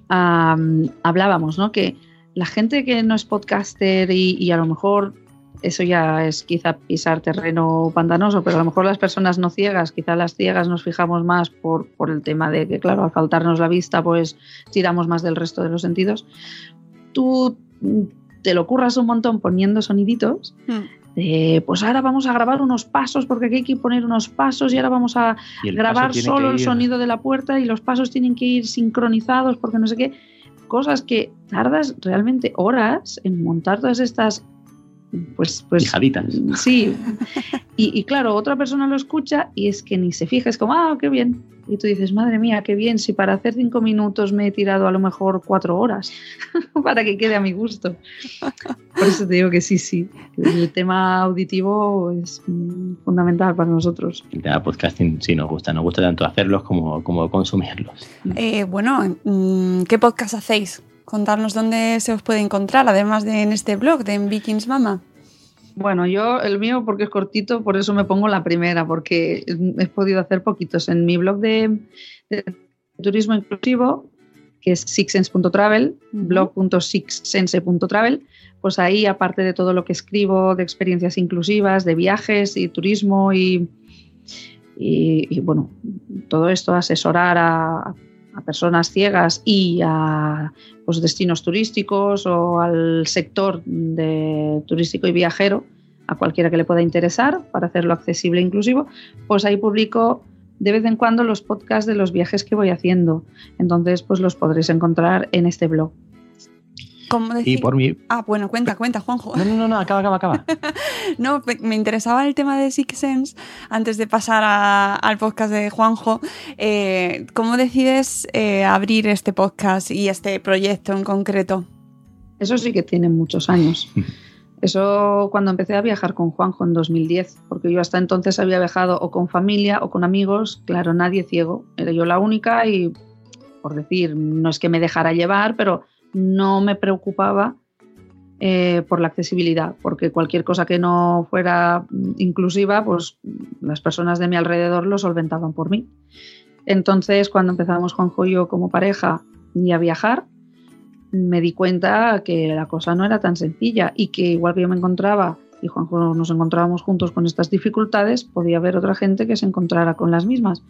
am, hablábamos, ¿no? Que la gente que no es podcaster y, y a lo mejor eso ya es quizá pisar terreno pantanoso, pero a lo mejor las personas no ciegas, quizá las ciegas nos fijamos más por, por el tema de que, claro, al faltarnos la vista, pues tiramos más del resto de los sentidos. Tú te lo curras un montón poniendo soniditos Mm. de, pues ahora vamos a grabar unos pasos porque aquí hay que poner unos pasos y ahora vamos a grabar solo el sonido de la puerta y los pasos tienen que ir sincronizados porque no sé qué. Cosas que tardas realmente horas en montar todas estas. Pues, pues Pijaditas. Sí. Y, y claro, otra persona lo escucha y es que ni se fija, es como, ah, qué bien. Y tú dices, madre mía, qué bien, si para hacer cinco minutos me he tirado a lo mejor cuatro horas [LAUGHS] para que quede a mi gusto. Por eso te digo que sí, sí. El tema auditivo es fundamental para nosotros. El tema podcasting sí nos gusta, nos gusta tanto hacerlos como, como consumirlos. Eh, bueno, mm, ¿qué podcast hacéis? Contarnos dónde se os puede encontrar, además de en este blog de Vikings Mama. Bueno, yo el mío porque es cortito, por eso me pongo la primera, porque he podido hacer poquitos. En mi blog de, de turismo inclusivo, que es sixsense.travel, blog.sixsense.travel, pues ahí, aparte de todo lo que escribo de experiencias inclusivas, de viajes y turismo y, y, y, bueno, todo esto, asesorar a, a personas ciegas y a pues, destinos turísticos o al sector de turístico y viajero, a cualquiera que le pueda interesar, para hacerlo accesible e inclusivo, pues ahí publico de vez en cuando los podcasts de los viajes que voy haciendo. Entonces, pues los podréis encontrar en este blog. ¿Cómo decir? Y por mí... Ah, bueno, cuenta, cuenta, Juanjo. No, no, no, no, acaba, acaba, acaba. [LAUGHS] No, me interesaba el tema de Six Sense antes de pasar a- al podcast de Juanjo. Eh, ¿Cómo decides eh, abrir este podcast y este proyecto en concreto? Eso sí que tiene muchos años. [LAUGHS] Eso cuando empecé a viajar con Juanjo en 2010, porque yo hasta entonces había viajado o con familia o con amigos, claro, nadie ciego, era yo la única y, por decir, no es que me dejara llevar, pero no me preocupaba eh, por la accesibilidad, porque cualquier cosa que no fuera inclusiva, pues las personas de mi alrededor lo solventaban por mí. Entonces, cuando empezamos Juanjo y yo como pareja y a viajar, me di cuenta que la cosa no era tan sencilla y que igual que yo me encontraba y Juanjo nos encontrábamos juntos con estas dificultades, podía haber otra gente que se encontrara con las mismas.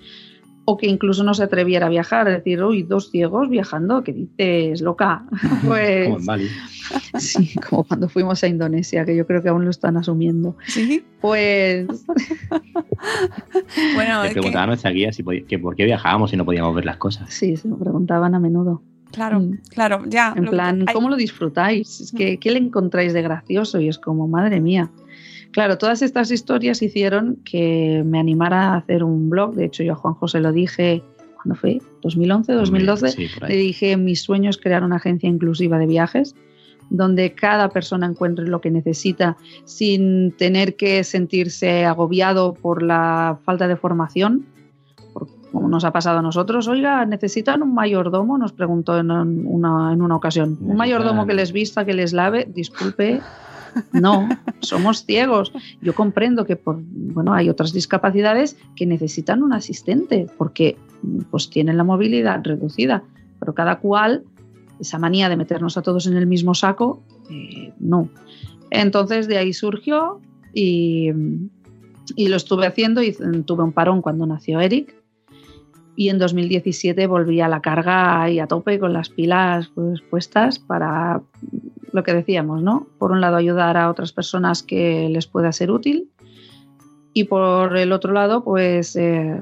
O que incluso no se atreviera a viajar, decir, uy, dos ciegos viajando, ¿qué dices, loca? Pues, [LAUGHS] Como en Bali. sí, como cuando fuimos a Indonesia, que yo creo que aún lo están asumiendo. Sí. Pues [LAUGHS] Bueno, Le es que- preguntaba a nuestra guía si podía- que por qué viajábamos y no podíamos ver las cosas. sí, se lo preguntaban a menudo. claro, Mm. claro, ya. En que- plan, ¿cómo lo disfrutáis? Es que, ¿Qué le encontráis de gracioso? Y es como, madre mía. Claro, todas estas historias hicieron que me animara a hacer un blog. De hecho, yo a Juan José lo dije, ¿cuándo fue? ¿2011, 2012? Sí, Le dije, mi sueño es crear una agencia inclusiva de viajes donde cada persona encuentre lo que necesita sin tener que sentirse agobiado por la falta de formación, como nos ha pasado a nosotros. Oiga, ¿necesitan un mayordomo? Nos preguntó en una, en una ocasión. ¿Un mayordomo que les vista, que les lave? Disculpe. No, somos ciegos. Yo comprendo que por, bueno, hay otras discapacidades que necesitan un asistente porque pues tienen la movilidad reducida, pero cada cual esa manía de meternos a todos en el mismo saco, eh, no. Entonces de ahí surgió y, lo estuve haciendo y tuve un parón cuando nació Eric y en 2017 volví a la carga y a tope con las pilas pues, puestas para lo que decíamos, ¿no? Por un lado ayudar a otras personas que les pueda ser útil y por el otro lado pues eh,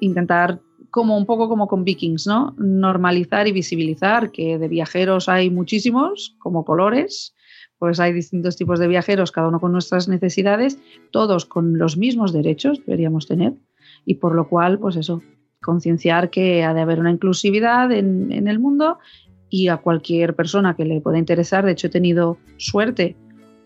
intentar como un poco como con Vikings, ¿no? Normalizar y visibilizar que de viajeros hay muchísimos, como colores, pues hay distintos tipos de viajeros, cada uno con nuestras necesidades, todos con los mismos derechos deberíamos tener, y por lo cual, pues eso, concienciar que ha de haber una inclusividad en, en el mundo y a cualquier persona que le pueda interesar. De hecho, he tenido suerte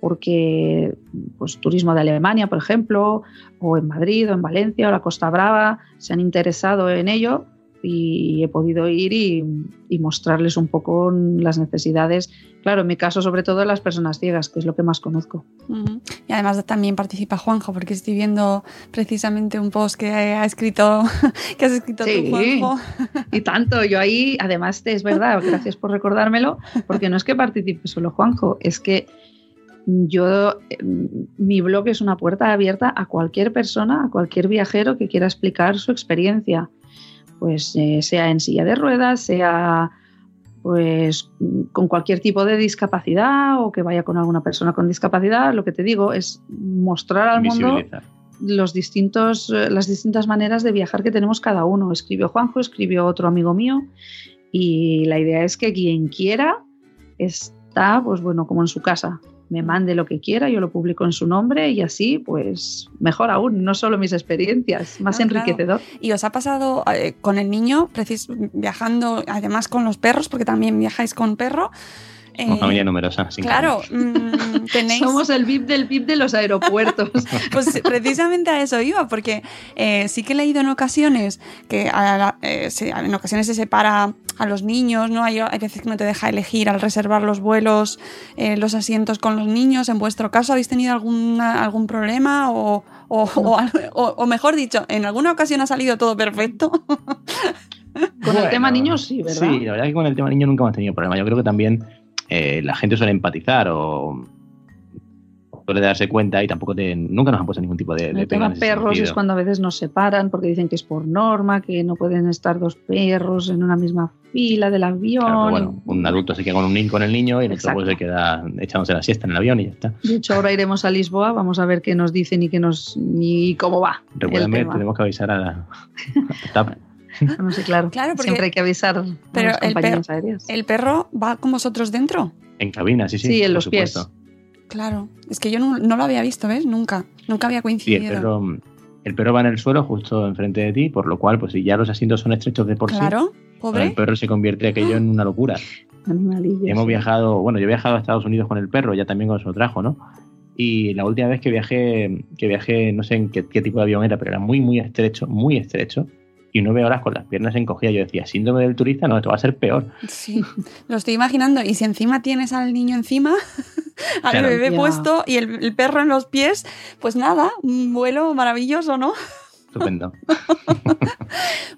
porque pues, turismo de Alemania, por ejemplo, o en Madrid, o en Valencia, o la Costa Brava, se han interesado en ello y he podido ir y, y mostrarles un poco las necesidades, claro, en mi caso sobre todo de las personas ciegas, que es lo que más conozco. Y además también participa Juanjo, porque estoy viendo precisamente un post que ha escrito, [LAUGHS] que has escrito Sí. tú, Juanjo. Y tanto, yo ahí, además, es verdad, gracias por recordármelo, porque no es que participe solo Juanjo, es que yo, eh, mi blog es una puerta abierta a cualquier persona, a cualquier viajero que quiera explicar su experiencia, pues eh, sea en silla de ruedas, sea pues con cualquier tipo de discapacidad o que vaya con alguna persona con discapacidad, lo que te digo es mostrar al mundo los distintos, eh, las distintas maneras de viajar que tenemos cada uno. Escribió Juanjo, escribió otro amigo mío y la idea es que quien quiera está, pues bueno, como en su casa. Me mande lo que quiera, yo lo publico en su nombre y así, pues mejor aún, no solo mis experiencias, más claro. enriquecedor. Y os ha pasado eh, con el niño, precis- viajando además con los perros, porque también viajáis con perro. Una eh, familia numerosa. sin Claro, mm, [LAUGHS] tenéis. Somos el VIP del VIP de los aeropuertos. [LAUGHS] Pues precisamente a eso iba, porque eh, sí que he leído en ocasiones que a la- eh, se- en ocasiones se separa a los niños, ¿no? Hay, hay veces que no te deja elegir al reservar los vuelos, eh, los asientos con los niños. En vuestro caso, ¿habéis tenido alguna, algún problema? O, o, o al- o- o mejor dicho, ¿en alguna ocasión ha salido todo perfecto? Con el Bueno, tema niños, sí, ¿verdad? Sí, la verdad que con el tema niños nunca hemos tenido problema. Yo creo que también eh, la gente suele empatizar o suele darse cuenta y tampoco te, nunca nos han puesto ningún tipo de, de El tema perros es cuando a veces nos separan porque dicen que es por norma, que no pueden estar dos perros en una misma fila del avión. Claro, pero bueno, un adulto se queda con un niño con el niño y el otro pues, se queda echándose la siesta en el avión y ya está. De hecho, ahora iremos a Lisboa, vamos a ver qué nos dicen y qué nos y cómo va. Recuérdame, tenemos que avisar a la, a TAP. [LAUGHS] [LAUGHS] No sé, claro. Claro, porque- Siempre hay que avisar Pero a las el compañías aéreas. ¿El perro va con vosotros dentro? En cabina, sí, sí. Sí, en por los pies. supuesto. Claro, es que yo no, no lo había visto, ¿ves? Nunca, nunca había Sí, el coincidido. perro, el perro va en el suelo justo enfrente de ti, por lo cual, pues si ya los asientos son estrechos de por sí, claro, para pobre. el perro se convierte aquello en una locura. [GASPS] Animalillos, Hemos sí. viajado, bueno, yo he viajado a Estados Unidos con el perro, ya también se lo trajo, ¿no? Y la última vez que viajé, que viajé, no sé en qué, qué tipo de avión era, pero era muy, muy estrecho, muy estrecho. Y nueve horas con las piernas encogidas. Yo decía, síndrome del turista, no, esto va a ser peor. Sí, lo estoy imaginando. Y si encima tienes al niño encima, [LAUGHS] al Claro. bebé Ya. puesto y el, el perro en los pies, pues nada, un vuelo maravilloso, ¿no? Estupendo. [LAUGHS]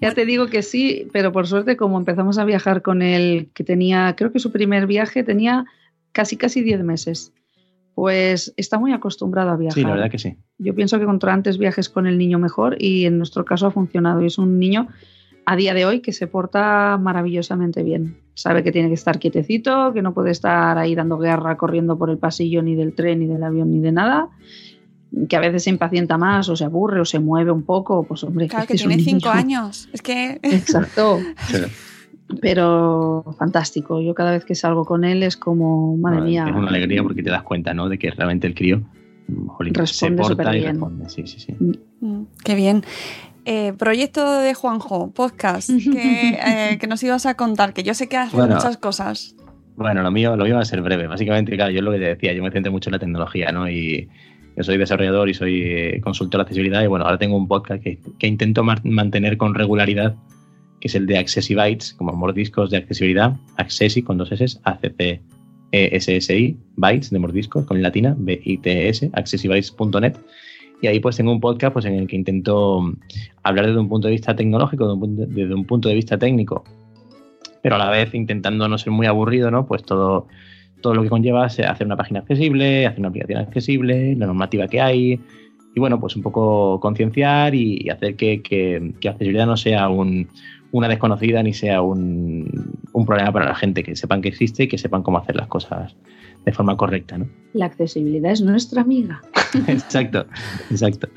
Ya te digo que sí, pero por suerte como empezamos a viajar con él, que tenía, creo que su primer viaje tenía casi casi 10 meses, pues está muy acostumbrado a viajar. Sí, la verdad que sí. Yo pienso que contra antes viajes con el niño mejor y en nuestro caso ha funcionado. Y es un niño a día de hoy que se porta maravillosamente bien. Sabe que tiene que estar quietecito, que no puede estar ahí dando guerra, corriendo por el pasillo ni del tren, ni del avión, ni de nada. Que a veces se impacienta más o se aburre o se mueve un poco. Pues hombre, Claro [LAUGHS] es que es un tiene cinco años. Es que Exacto. Sí. [LAUGHS] Pero fantástico. Yo cada vez que salgo con él es como, madre mía. Es una alegría porque te das cuenta, ¿no? De que realmente el crío jolín, se Responde porta y superbién. responde. Sí, sí, sí. Mm, Qué bien. Eh, proyecto de Juanjo, podcast, [LAUGHS] que, eh, que nos ibas a contar, que yo sé que haces Bueno. muchas cosas. Bueno, lo mío, lo mío va a ser breve. Básicamente, claro, yo lo que te decía, yo me centro mucho en la tecnología, ¿no? Y yo soy desarrollador y soy eh, consultor de accesibilidad y bueno, ahora tengo un podcast que, que intento mantener con regularidad, que es el de Accessibytes, como mordiscos de accesibilidad, Accessi con dos S, A-C-C E-S-S-I, bytes de mordiscos con latina, B-I-T-S, accessibytes.net. Y ahí pues tengo un podcast pues, en el que intento hablar desde un punto de vista tecnológico, desde un punto, de vista técnico, pero a la vez intentando no ser muy aburrido, ¿no? Pues todo, todo lo que conlleva es hacer una página accesible, hacer una aplicación accesible, la normativa que hay, y bueno, pues un poco concienciar y, hacer que, que, accesibilidad no sea un, una desconocida ni sea un, un problema para la gente, que sepan que existe y que sepan cómo hacer las cosas de forma correcta, ¿no? La accesibilidad es nuestra amiga. [LAUGHS] [LAUGHS] exacto, exacto.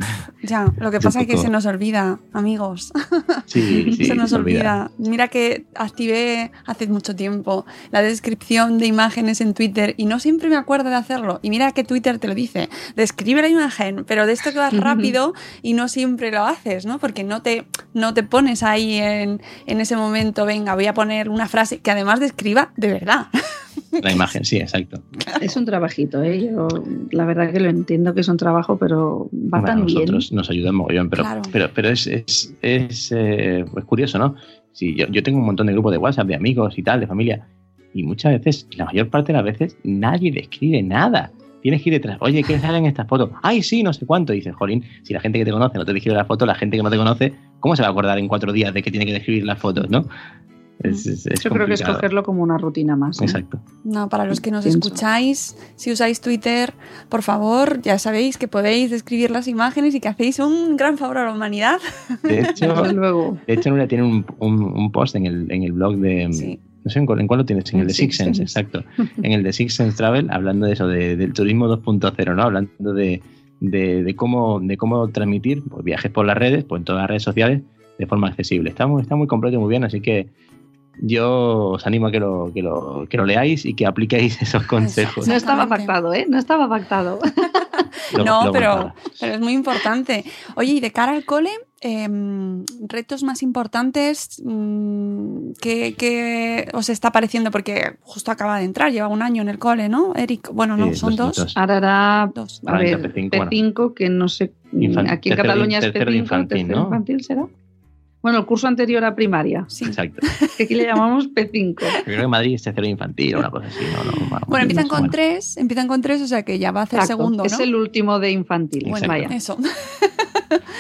Ya, lo que Es pasa es que se nos olvida, amigos. [LAUGHS] Sí, sí, se nos se olvida. Mira que activé hace mucho tiempo la descripción de imágenes en Twitter y no siempre me acuerdo de hacerlo. Y mira que Twitter te lo dice, describe la imagen, pero de esto que vas [LAUGHS] rápido y no siempre lo haces, ¿no? Porque no te, no te pones ahí en, en ese momento, venga, voy a poner una frase que además describa de verdad. La imagen, sí, exacto. Es un trabajito, ¿eh? Yo la verdad que lo entiendo que es un trabajo, pero va Bueno, tan bien. nosotros nos ayuda mogollón, pero, Claro. pero, pero es, es, es, eh, es curioso, ¿no? Sí, yo, yo tengo un montón de grupos de WhatsApp, de amigos y tal, de familia, y muchas veces, la mayor parte de las veces, nadie describe nada. Tienes que ir detrás, oye, ¿qué salen estas fotos? Ay, sí, no sé cuánto. Y dices, jolín, si la gente que te conoce no te describe la foto, la gente que no te conoce, ¿cómo se va a acordar en cuatro días de que tiene que describir las fotos, no? Es, es- es Yo creo que es complicado. cogerlo como una rutina más. ¿eh? Exacto. No, para los que nos Pienso. escucháis, si usáis Twitter, por favor, ya sabéis que podéis describir las imágenes y que hacéis un gran favor a la humanidad. [LAUGHS] De hecho, luego. de hecho Nuria tiene un, un- un post en el, en el blog de, Sí. No sé en cuál, en cuál lo tienes, en el de Six Six Sense, Sense. exacto. En el de Six Sense Travel, hablando de eso, de- del turismo 2.0, ¿no? Hablando de, de- de cómo, de cómo transmitir pues, viajes por las redes, pues en todas las redes sociales, de forma accesible. Está muy, está muy completo y muy bien, así que yo os animo a que lo, que lo, que lo leáis y que apliquéis [LAUGHS] esos consejos. No estaba pactado, ¿eh? No estaba pactado. [LAUGHS] No, pero, pero es muy importante. Oye, y de cara al cole, em, retos más importantes mm, que, que os está pareciendo, porque justo acaba de entrar, lleva un año en el cole, ¿no, Eric? Bueno, no, Sí, son dos- dos. dos. Ahora era, Dos. a ver, entra P5, P5, que no sé, Infan- aquí en Cataluña es tercero P5, de infantil, tercero ¿no? infantil será. Bueno, el curso anterior a primaria, Sí. Exacto. que aquí le llamamos P5. Yo creo que Madrid es tercero infantil o una cosa así. No, no, Bueno, empiezan con bueno. tres, empiezan con tres, o sea que ya va a hacer Exacto, segundo, ¿no? Es el último de infantil. Bueno, Vaya. eso.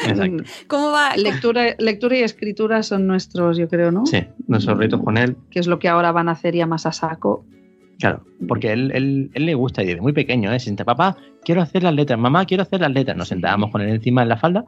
Exacto. [LAUGHS] ¿Cómo va? Lectura, lectura y escritura son nuestros, yo creo, ¿no? Sí, nuestros retos con él Que es lo que ahora van a hacer ya más a saco. Claro, porque él, él, él le gusta y desde muy pequeño, ¿eh? Se sienta, papá, quiero hacer las letras, mamá, quiero hacer las letras. Nos sentábamos con él encima en la falda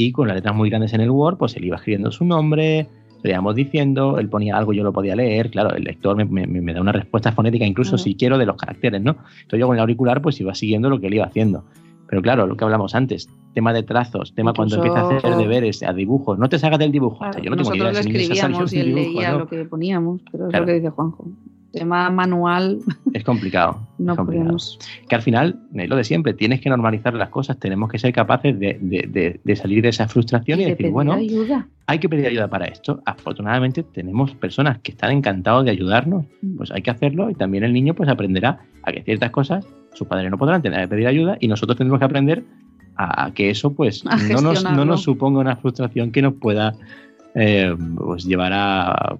y con las letras muy grandes en el Word, pues él iba escribiendo su nombre, le íbamos diciendo, él ponía algo, yo lo podía leer, claro, el lector me, me- me da una respuesta fonética, incluso si quiero, de los caracteres, ¿no? Entonces yo con el auricular, pues iba siguiendo lo que él iba haciendo. Pero claro, lo que hablamos antes, tema de trazos, tema cuando Incluso- empieza a hacer deberes, a dibujos, no te salgas del dibujo. O sea, yo no tengo ni Nosotros idea si se ha salido escribíamos y del él dibujo, leía ¿no? lo que poníamos, pero es lo que dice Juanjo. Tema manual, Es complicado. [LAUGHS] no es complicado. podemos. que al final, es lo de siempre, tienes que normalizar las cosas, tenemos que ser capaces de, de- de- de salir de esa frustración y, Y de decir, pedir bueno, ayuda. hay que pedir ayuda para esto. Afortunadamente tenemos personas que están encantados de ayudarnos, pues hay que hacerlo y también el niño pues aprenderá a que ciertas cosas sus padres no podrán tener que pedir ayuda y nosotros tendremos que aprender a que eso pues [LAUGHS] no nos, no nos suponga una frustración que nos pueda eh, pues llevar a,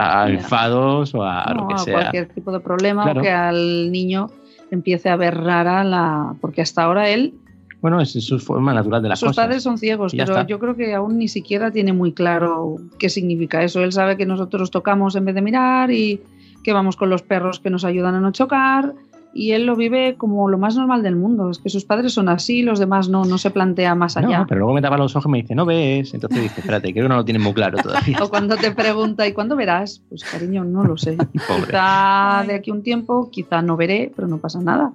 a enfados o a No, lo que a sea. cualquier tipo de problema Claro. o que al niño empiece a ver rara la. Porque hasta ahora él, Bueno, es su forma natural de las sus cosas. padres son ciegos, pero está. yo creo que aún ni siquiera tiene muy claro qué significa eso. Él sabe que nosotros tocamos en vez de mirar y que vamos con los perros que nos ayudan a no chocar. Y él lo vive como lo más normal del mundo. Es que sus padres son así, los demás no, no se plantea más allá. No, pero luego me tapa los ojos y me dice, no ves. Entonces dice, espérate, creo que no lo tienes muy claro todavía. [LAUGHS] O cuando te pregunta, ¿y cuándo verás? Pues cariño, no lo sé. [LAUGHS] Pobre. Quizá de aquí a un tiempo, quizá no veré, pero no pasa nada.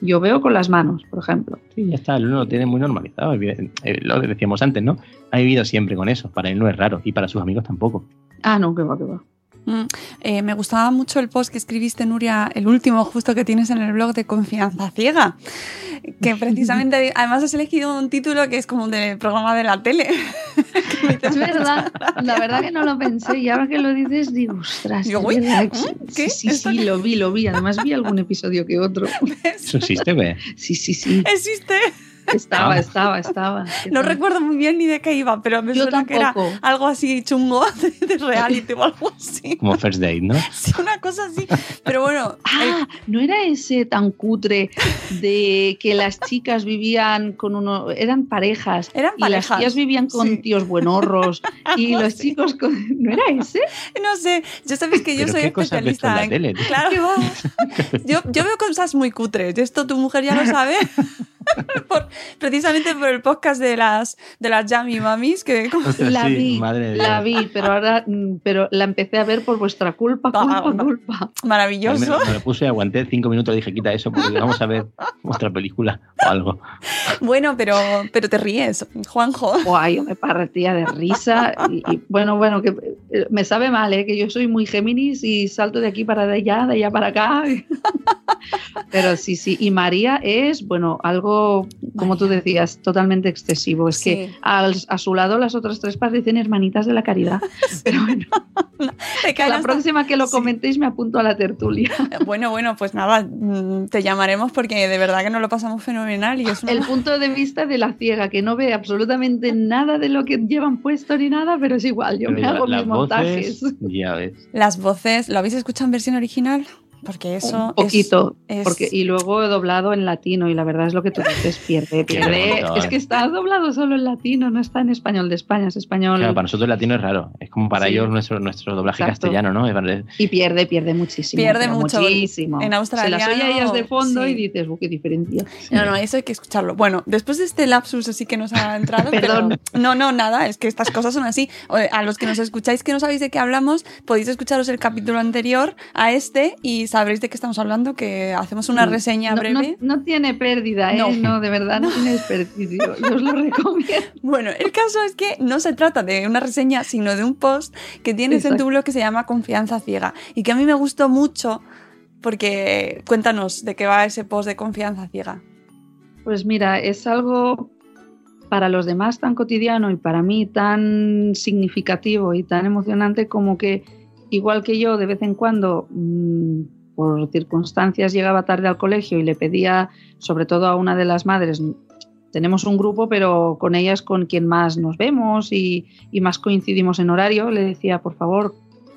Yo veo con las manos, por ejemplo. Sí, ya está, él lo tiene muy normalizado. Eh, Lo decíamos antes, ¿no? Ha vivido siempre con eso. Para él no es raro y para sus amigos tampoco. Ah, no, que va, que va. Mm, eh, me gustaba mucho el post que escribiste, Nuria, el último justo que tienes en el blog de Confianza Ciega. Que [LAUGHS] precisamente, además has elegido un título que es como del programa de la tele. [LAUGHS] Es verdad, la verdad que no lo pensé y ahora que lo dices digo, ostras, uy, que- ¿mm? ¿qué? Sí, sí, ¿Esto sí, lo vi, lo vi. Además vi algún episodio que otro. [LAUGHS] Eso existe, ¿ve? Sí, sí, sí. Existe. Estaba, Ah. estaba, estaba. ¿Qué No tal? recuerdo muy bien ni de qué iba, pero me Yo suena que era tampoco. algo así chungo [LAUGHS] de, de reality o algo así. Como first date, ¿no? [LAUGHS] Sí, una cosa así. Pero bueno, el- Ah, no era ese tan cutre de que las [LAUGHS] chicas vivían con uno, eran parejas. Eran Y las parejas, tías vivían con sí. tíos buenorros y los así. chicos con... ¿No era ese? no sé, yo sabéis que yo Pero soy qué cosas ves tú en especialista la en... tele. Claro, yo, yo veo cosas muy cutres. Esto tu mujer ya lo sabe. [LAUGHS] Por- precisamente por el podcast de las de las Yami Mamis que La sí, vi, madre la vi, pero ahora mm, pero la empecé a ver por vuestra culpa, culpa, Ah, culpa. Me, maravilloso. me lo puse, aguanté cinco minutos dije, quita eso porque vamos a ver otra película o algo. Bueno, pero pero te ríes, Juanjo. Guay, yo me partía de risa y, y, bueno, bueno, que eh, me sabe mal, ¿eh? que yo soy muy Géminis y salto de aquí para allá, de allá para acá. [LAUGHS] Pero sí, sí, y María es, bueno, algo, como tú decías, totalmente excesivo. Es Sí. que al- a su lado las otras tres parecen hermanitas de la caridad. [LAUGHS] Pero bueno, [LAUGHS] la próxima que lo sí. comentéis me apunto a la tertulia. [LAUGHS] Bueno, bueno, pues nada, mm, te llamaremos porque de verdad que nos lo pasamos fenomenal y es una... El punto de vista de la ciega, que no ve absolutamente nada de lo que llevan puesto ni nada, pero es igual, yo Pero me hago mis montajes. ya ves. Las voces, ¿lo habéis escuchado en versión original? Porque eso un poquito, es- porque y luego he doblado en latino y la verdad es lo que tú dices, pierde, pierde. es eh. que está doblado solo en latino, no está en español de España, es español Claro, para nosotros el latino es raro. Es como para Sí. ellos nuestro, nuestro doblaje Exacto. castellano, ¿no? Y pierde, pierde muchísimo. Pierde mucho. muchísimo. En Se australiano, las oye a ellas de fondo sí. y dices, "Uh, qué diferencia. No, no, eso hay que escucharlo. Bueno, después de este lapsus así que nos ha [LAUGHS] entrado. Perdón. pero- no, no, nada, es que estas cosas son así. O- A los que nos escucháis que no sabéis de qué hablamos, podéis escucharos el capítulo anterior a este y sabréis de qué estamos hablando, que hacemos una reseña No, breve. no- no tiene pérdida, ¿eh? No. No, de verdad, no, tiene desperdicio. [LAUGHS] Yo os lo recomiendo. Bueno, el caso es que no se trata de una reseña, sino de un post que tienes en Exacto. tu blog que se llama Confianza Ciega y que a mí me gustó mucho porque cuéntanos de qué va ese post de Confianza Ciega. Pues mira, es algo para los demás tan cotidiano y para mí tan significativo y tan emocionante como que, igual que yo, de vez en cuando, mm, por circunstancias, llegaba tarde al colegio y le pedía, sobre todo a una de las madres, tenemos un grupo, pero con ella es con quien más nos vemos y, y más coincidimos en horario, le decía, por favor,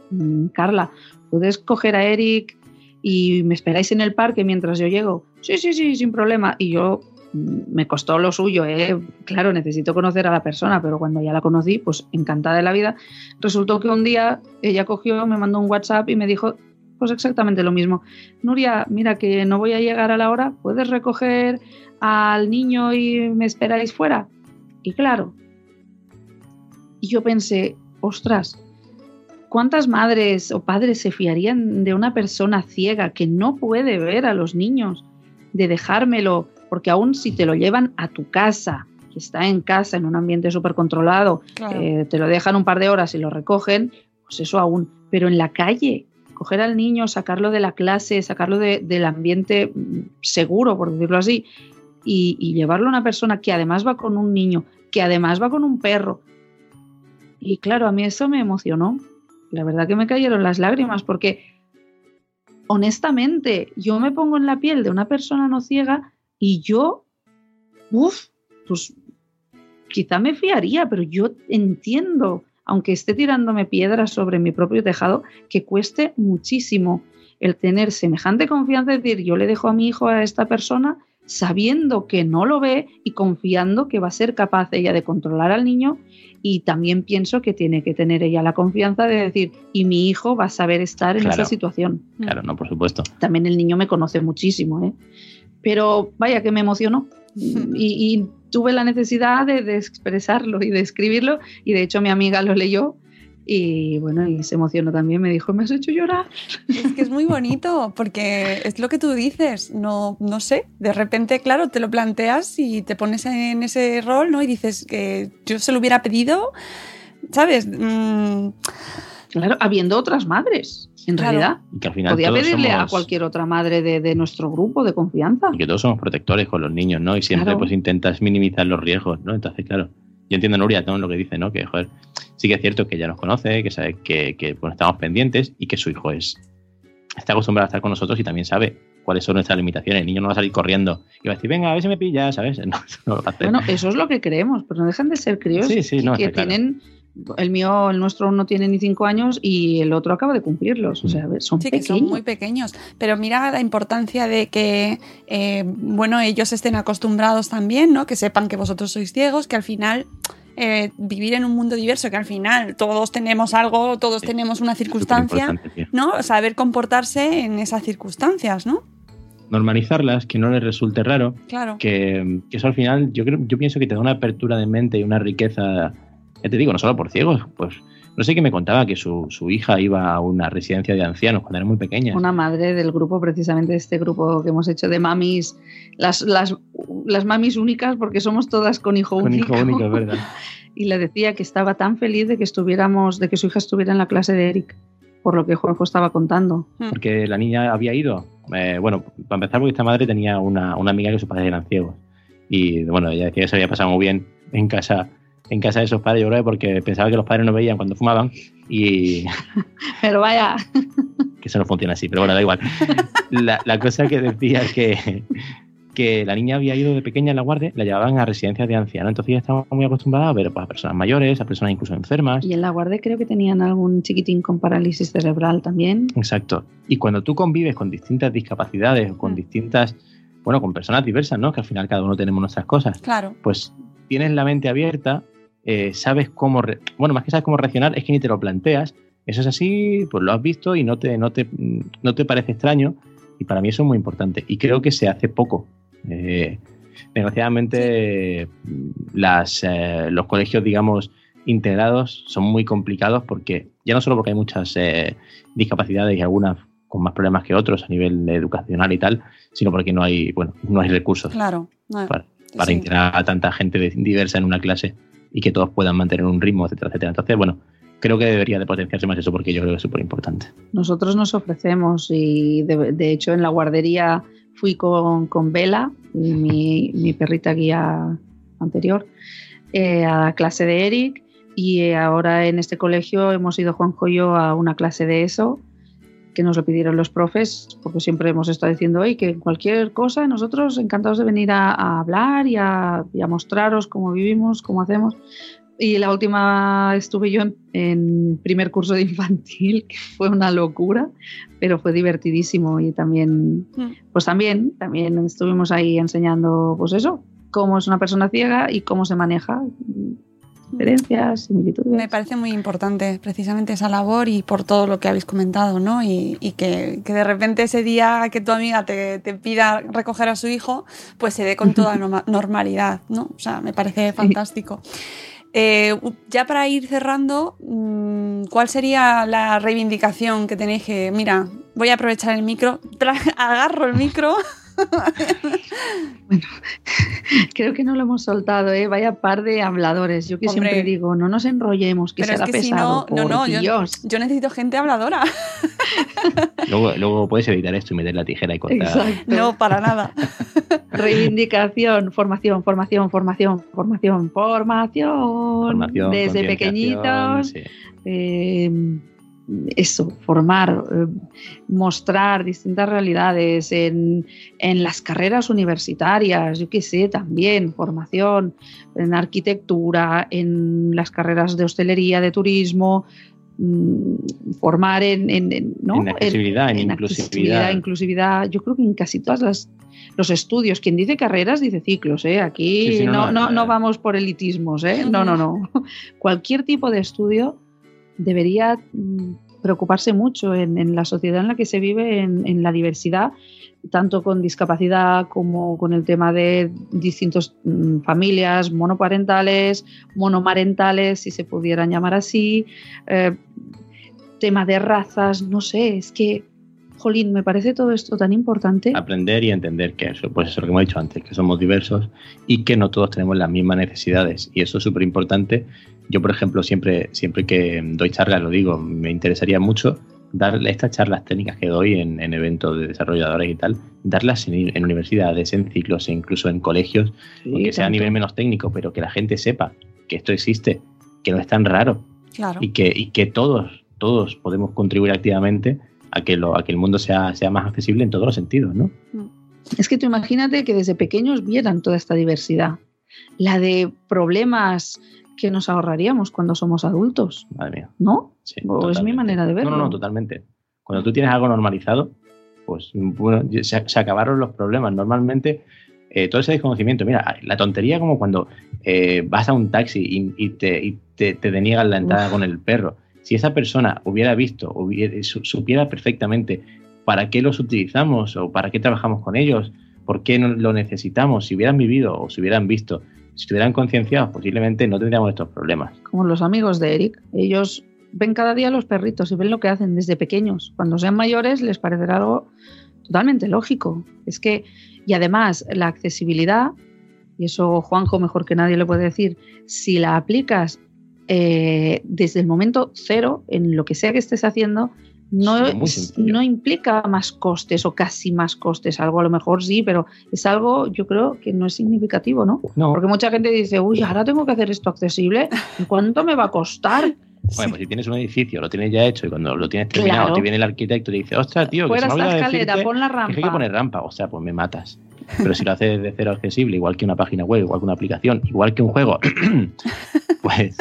mm, Carla, ¿puedes coger a Eric y me esperáis en el parque mientras yo llego? Sí, sí, sí, sin problema. Y yo mm, me costó lo suyo, ¿eh? claro, necesito conocer a la persona, pero cuando ya la conocí, pues encantada de la vida. Resultó que un día ella cogió, me mandó un WhatsApp y me dijo, pues exactamente lo mismo. Nuria, mira que no voy a llegar a la hora, ¿puedes recoger al niño y me esperáis fuera? Y claro, y yo pensé, ostras, ¿cuántas madres o padres se fiarían de una persona ciega que no puede ver a los niños? De dejármelo, porque aún si te lo llevan a tu casa, que está en casa, en un ambiente súper controlado, Claro. eh, te lo dejan un par de horas y lo recogen, pues eso aún. Pero en la calle, coger al niño, sacarlo de la clase, sacarlo de- del ambiente seguro, por decirlo así, y, y llevarlo a una persona que además va con un niño, que además va con un perro. Y claro, a mí eso me emocionó. La verdad que me cayeron las lágrimas porque honestamente, yo me pongo en la piel de una persona no ciega y yo, uff, pues quizá me fiaría, pero yo entiendo, aunque esté tirándome piedras sobre mi propio tejado, que cueste muchísimo el tener semejante confianza, es decir, yo le dejo a mi hijo a esta persona sabiendo que no lo ve y confiando que va a ser capaz ella de controlar al niño y también pienso que tiene que tener ella la confianza de decir, y mi hijo va a saber estar en Claro. esa situación. Claro, no, por supuesto. También el niño me conoce muchísimo, ¿eh? Pero vaya que me emocionó y, y tuve la necesidad de, de expresarlo y de escribirlo y de hecho mi amiga lo leyó y bueno, y se emocionó también, me dijo, me has hecho llorar. Es que es muy [LAUGHS] bonito, porque es lo que tú dices, no, no sé, de repente, claro, te lo planteas y te pones en ese rol, ¿no? Y dices que yo se lo hubiera pedido, ¿sabes? Mm, Claro, habiendo otras madres, en Claro. realidad. Que al final Podía pedirle a somos- cualquier otra madre de, de nuestro grupo de confianza. y que todos somos protectores con los niños, ¿no? Y siempre Claro. pues intentas minimizar los riesgos, ¿no? Entonces, claro, yo entiendo Nuria todo lo que dice, ¿no? Que, joder, sí que es cierto que ella nos conoce, que sabe que, que bueno, estamos pendientes y que su hijo es está acostumbrado a estar con nosotros y también sabe cuáles son nuestras limitaciones. El niño no va a salir corriendo y va a decir, venga, a ver si me pillas, ¿sabes? [LAUGHS] No, eso no lo va a hacer. Bueno, eso es lo que creemos, pero no dejan de ser críos Sí, sí, no, que está claro. tienen, el mío, el nuestro no tiene ni cinco años y el otro acaba de cumplirlos. O sea, son Sí, que pequeños. son muy pequeños. Pero mira la importancia de que, eh, bueno, ellos estén acostumbrados también, ¿no? Que sepan que vosotros sois ciegos, que al final eh, vivir en un mundo diverso, que al final todos tenemos algo, todos Sí, tenemos una circunstancia. ¿no? Saber comportarse en esas circunstancias, ¿no? Normalizarlas, que no les resulte raro, Claro. que, que eso al final yo creo yo pienso que te da una apertura de mente y una riqueza ya te digo no solo por ciegos pues no sé qué me contaba que su, su hija iba a una residencia de ancianos cuando era muy pequeña Una madre del grupo, precisamente de este grupo que hemos hecho de mamis, las, las, las mamis únicas, porque somos todas con hijo con único. hijo único es verdad [LAUGHS] y le decía que estaba tan feliz de que estuviéramos, de que su hija estuviera en la clase de Eric, por lo que Juanjo estaba contando. porque la niña había ido eh, bueno para empezar porque esta madre tenía una, una amiga que sus padres eran ciegos y bueno ella decía que se había pasado muy bien en casa en casa de esos padres yo creo que porque pensaba que los padres no veían cuando fumaban y [LAUGHS] Pero vaya, que eso no funciona así, pero bueno, da igual. La, la cosa que decía es que, que la niña había ido de pequeña en la guardia, la llevaban a residencias de ancianos, entonces ella estaba muy acostumbrada a ver pues, a personas mayores, a personas incluso enfermas. y en la guardia creo que tenían algún chiquitín con parálisis cerebral también. Exacto. Y cuando tú convives con distintas discapacidades o con Mm. distintas, bueno, con personas diversas, ¿no? Que al final cada uno tenemos nuestras cosas, Claro. pues tienes la mente abierta, eh, sabes cómo, bueno, más que sabes cómo reaccionar, es que ni te lo planteas. Eso es así, pues lo has visto y no te, no te, no te parece extraño. Y para mí eso es muy importante. Y creo que se hace poco. Eh, desgraciadamente, las, eh, los colegios, digamos, integrados son muy complicados porque, ya no solo porque hay muchas eh, discapacidades y algunas con más problemas que otros a nivel educacional y tal, sino porque no hay, bueno, no hay recursos Claro. No, para, para sí. integrar a tanta gente diversa en una clase y que todos puedan mantener un ritmo, etcétera, etcétera. Entonces, bueno, creo que debería de potenciarse más eso porque yo creo que es súper importante. Nosotros nos ofrecemos y de, hecho en la guardería fui con, con Vela, mi, mi perrita guía anterior, eh, a la clase de Eric y ahora en este colegio hemos ido Juanjo y yo a una clase de eso que nos lo pidieron los profes, porque siempre hemos estado diciendo hoy que cualquier cosa, nosotros encantados de venir a, a hablar y a, y a mostraros cómo vivimos, cómo hacemos. Y la última estuve yo en, en primer curso de infantil, [LAUGHS] que fue una locura, pero fue divertidísimo y también, Mm. pues también, también estuvimos ahí enseñando, pues eso, cómo es una persona ciega y cómo se maneja, diferencias, similitudes. Me parece muy importante precisamente esa labor y por todo lo que habéis comentado, ¿no? Y, y que, que de repente ese día que tu amiga te, te pida recoger a su hijo, pues se dé con toda norma- [LAUGHS] normalidad, ¿no? O sea, me parece fantástico. Eh, ya para ir cerrando, mm, ¿cuál sería la reivindicación que tenéis que, mira, voy a aprovechar el micro, [LAUGHS] agarro el micro [LAUGHS] [LAUGHS] Creo que no lo hemos soltado, ¿eh? Vaya par de habladores. Yo que Hombre. siempre digo, no nos enrollemos, que Pero es será que si pesado. no, no, no, yo, Dios. yo necesito gente habladora. [LAUGHS] Luego, luego puedes editar esto y meter la tijera y cortar. Exacto. No, para nada. Reivindicación, formación, formación, formación, formación, formación. Formación, Desde pequeñitos. sí. eh, eso, formar, eh, mostrar distintas realidades en, en, las carreras universitarias, yo qué sé, también formación en arquitectura, en las carreras de hostelería, de turismo, mm, formar en, en, ¿no? en accesibilidad, en, inclusividad. inclusividad. Yo creo que en casi todas las los estudios. Quien dice carreras dice ciclos, ¿eh? Aquí sí, sí, no, no, no, no, vamos por elitismos, ¿eh? No, no, no. Cualquier tipo de estudio debería mm, preocuparse mucho en, la sociedad en la que se vive, en, la diversidad, tanto con discapacidad como con el tema de distintas mm, familias monoparentales, monomarentales, si se pudieran llamar así, eh, tema de razas, no sé, es que jolín, me parece todo esto tan importante. Aprender y entender que eso, pues eso lo que hemos dicho antes, que somos diversos y que no todos tenemos las mismas necesidades. Y eso es súper importante. Yo, por ejemplo, siempre, siempre que doy charlas, lo digo, me interesaría mucho dar estas charlas técnicas que doy en, en eventos de desarrolladores y tal, darlas en, en, universidades, en ciclos e incluso en colegios, sí, aunque sea a nivel menos técnico, pero que la gente sepa que esto existe, que no es tan raro claro. y, que, y que todos, todos podemos contribuir activamente a que, lo, a que el mundo sea, sea más accesible en todos los sentidos, ¿no? Es que tú imagínate que desde pequeños vieran toda esta diversidad, la de problemas que nos ahorraríamos cuando somos adultos. Madre mía. ¿No? Sí, o es mi manera de verlo. No, no, no, totalmente. Cuando tú tienes algo normalizado, pues bueno, se, se acabaron los problemas. Normalmente, eh, todo ese desconocimiento, mira, la tontería como cuando eh, vas a un taxi y, y, te, y te, te, deniegan la entrada Uf. con el perro si esa persona hubiera visto, hubiera, supiera perfectamente para qué los utilizamos o para qué trabajamos con ellos, por qué no lo necesitamos, si hubieran vivido o si hubieran visto, si estuvieran concienciados, posiblemente no tendríamos estos problemas. Como los amigos de Eric, ellos ven cada día los perritos y ven lo que hacen desde pequeños. Cuando sean mayores les parecerá algo totalmente lógico. Es que, y además, la accesibilidad, y eso Juanjo mejor que nadie le puede decir, si la aplicas eh, desde el momento cero, en lo que sea que estés haciendo, no, no implica más costes o casi más costes. Algo a lo mejor sí, pero es algo, yo creo que no es significativo, ¿no? no. Porque mucha gente dice, uy, ahora tengo que hacer esto accesible. ¿Cuánto me va a costar? Bueno, pues si tienes un edificio, lo tienes ya hecho y cuando lo tienes terminado, Claro. te viene el arquitecto y te dice, ostras, tío, que se me olvidado escalera, pon la que hay que rampa. poner rampa. O sea, pues me matas. Pero si lo haces de cero accesible, igual que una página web, igual que una aplicación, igual que un juego, [CLEARS THROAT] pues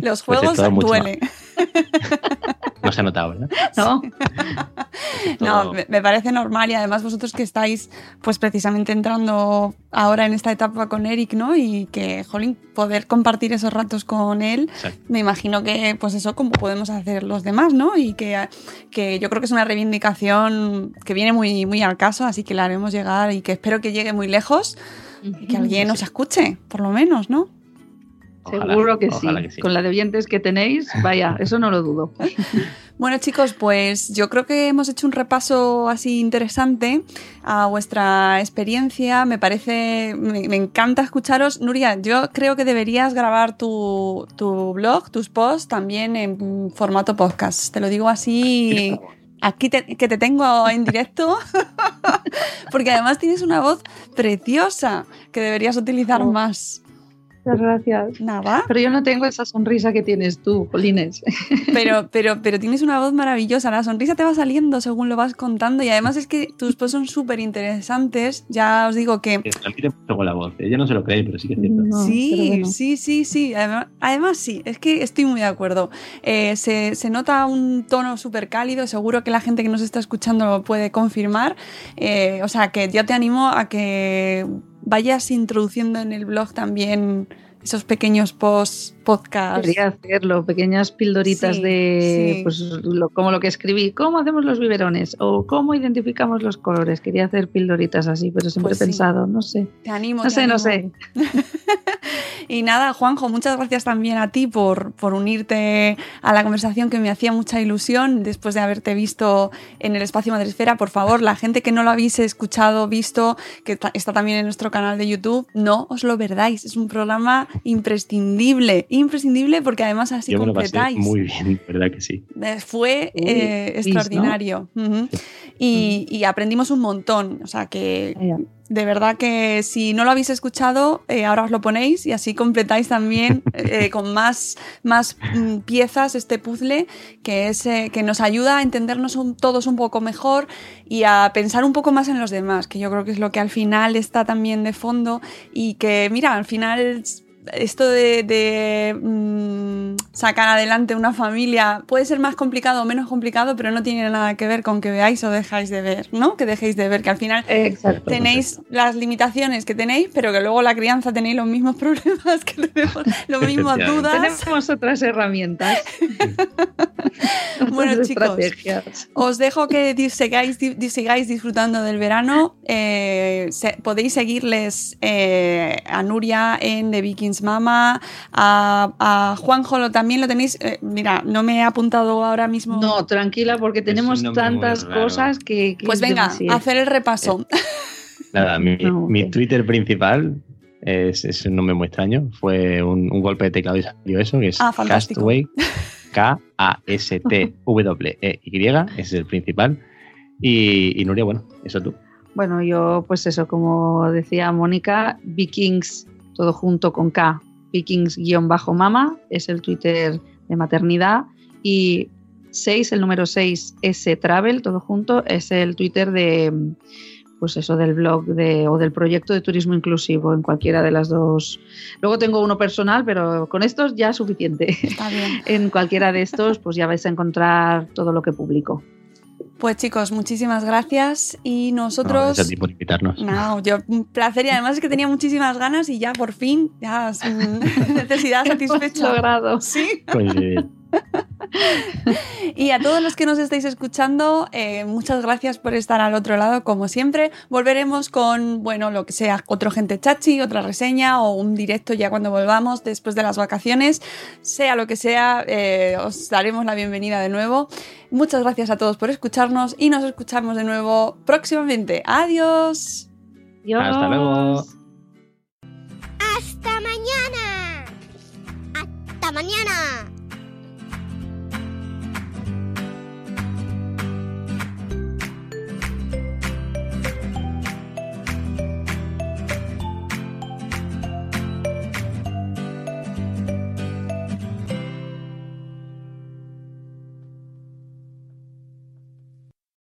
Los Pues es juegos todo mucho duele. [LAUGHS] no se ha notado, ¿verdad? ¿No? [LAUGHS] [LAUGHS] No, Todo- me, me parece normal y además vosotros que estáis pues precisamente entrando ahora en esta etapa con Eric, ¿no? Y que, jolín, poder compartir esos ratos con él, Exacto. me imagino que pues eso como podemos hacer los demás, ¿no? Y que, que yo creo que es una reivindicación que viene muy, muy al caso, así que la haremos llegar y que espero que llegue muy lejos y que alguien nos escuche, por lo menos, ¿no? Ojalá, Seguro que sí. ojalá que sí. Con la de oyentes que tenéis, vaya, [LAUGHS] eso no lo dudo. Bueno chicos, pues yo creo que hemos hecho un repaso así interesante a vuestra experiencia. Me parece, me, me encanta escucharos. Nuria, yo creo que deberías grabar tu, tu blog, tus posts también en formato podcast. Te lo digo así. Aquí te, que te tengo en directo, [LAUGHS] porque además tienes una voz preciosa que deberías utilizar Oh. más. Muchas gracias. Nada. Pero yo no tengo esa sonrisa que tienes tú, Polines. [LAUGHS] Pero, pero, pero tienes una voz maravillosa, la sonrisa te va saliendo según lo vas contando y además es que tus posts son súper interesantes. Ya os digo que transmite mucho con la voz. Ella no se lo cree, pero sí que es cierto. No, sí, bueno. sí, sí, sí. Además, además sí, es que estoy muy de acuerdo. Eh, se, se nota un tono súper cálido, seguro que la gente que nos está escuchando lo puede confirmar. Eh, o sea, que yo te animo a que vayas introduciendo en el blog también esos pequeños posts, podcasts. Quería hacerlo, pequeñas pildoritas Sí, de, sí. pues, lo- como lo que escribí, cómo hacemos los biberones o cómo identificamos los colores. Quería hacer pildoritas así, pero siempre Pues he sí. pensado, no sé. Te animo. No te sé, no animo. [LAUGHS] y nada, Juanjo, muchas gracias también a ti por, por unirte a la conversación que me hacía mucha ilusión después de haberte visto en el espacio Madresfera. Por favor, la gente que no lo habéis escuchado, visto, que está también en nuestro canal de YouTube, no os lo perdáis. Es un programa imprescindible, imprescindible porque además así Yo me lo pasé completáis. muy bien, [LAUGHS] ¿verdad que sí? Eh, Fue Uy, eh, extraordinario. Y, y aprendimos un montón. O sea que de verdad que si no lo habéis escuchado, eh, ahora os lo ponéis y así completáis también eh, [LAUGHS] con más, más mm, piezas este puzzle que, es, eh, que nos ayuda a entendernos un- todos un poco mejor y a pensar un poco más en los demás, que yo creo que es lo que al final está también de fondo y que, mira, al final esto de, de, mm, sacar adelante una familia puede ser más complicado o menos complicado, pero no tiene nada que ver con que veáis o dejáis de ver, ¿no? Que dejéis de ver, que al final Exacto. tenéis las limitaciones que tenéis, pero que luego la crianza tenéis los mismos [LAUGHS] problemas que tenemos, las mismas Efectivamente. dudas. Tenemos otras herramientas. [LAUGHS] Bueno, chicos. Os dejo que sigáis, di- sigáis disfrutando del verano. Eh, se- podéis seguirles eh, a Nuria en The Vikings Mama, a, a Juanjo lo, también lo tenéis. eh, mira, no me he apuntado ahora mismo. No, tranquila, porque tenemos tantas cosas que. que pues es venga, demasiado. hacer el repaso. [LAUGHS] Nada, mi, No, ok. mi Twitter principal es, es un nombre muy extraño. Fue un, un golpe de teclado y salió eso, que es Ah, fantástico. Castaway. [LAUGHS] K-A-S-T-W-E-Y, ese es el principal. Y, y Nuria, bueno, eso tú. Bueno, yo, pues eso, como decía Mónica, Vikings, todo junto con K, Vikings-mama, es el Twitter de maternidad. Y 6, el número 6, S Travel, todo junto, es el Twitter de, pues eso, del blog de, o del proyecto de turismo inclusivo, en cualquiera de las dos. Luego tengo uno personal, pero con estos ya es suficiente. Está bien. [LAUGHS] en cualquiera de estos, pues ya vais a encontrar todo lo que publico. Pues chicos, muchísimas gracias y No, nosotros... gracias a ti por invitarnos. No, yo un placer y además es que tenía muchísimas ganas y ya por fin, ya mm, [LAUGHS] necesidad Hemos [LAUGHS] satisfecha. logrado. Sí. Coincidir. Y a todos los que nos estáis escuchando, eh, muchas gracias por estar al otro lado, como siempre. Volveremos con, bueno, lo que sea, otro gente chachi, otra reseña o un directo ya cuando volvamos después de las vacaciones. Sea lo que sea, eh, os daremos la bienvenida de nuevo. Muchas gracias a todos por escucharnos y nos escuchamos de nuevo próximamente. Adiós. Adiós. Hasta luego. ¡Hasta mañana! ¡Hasta mañana!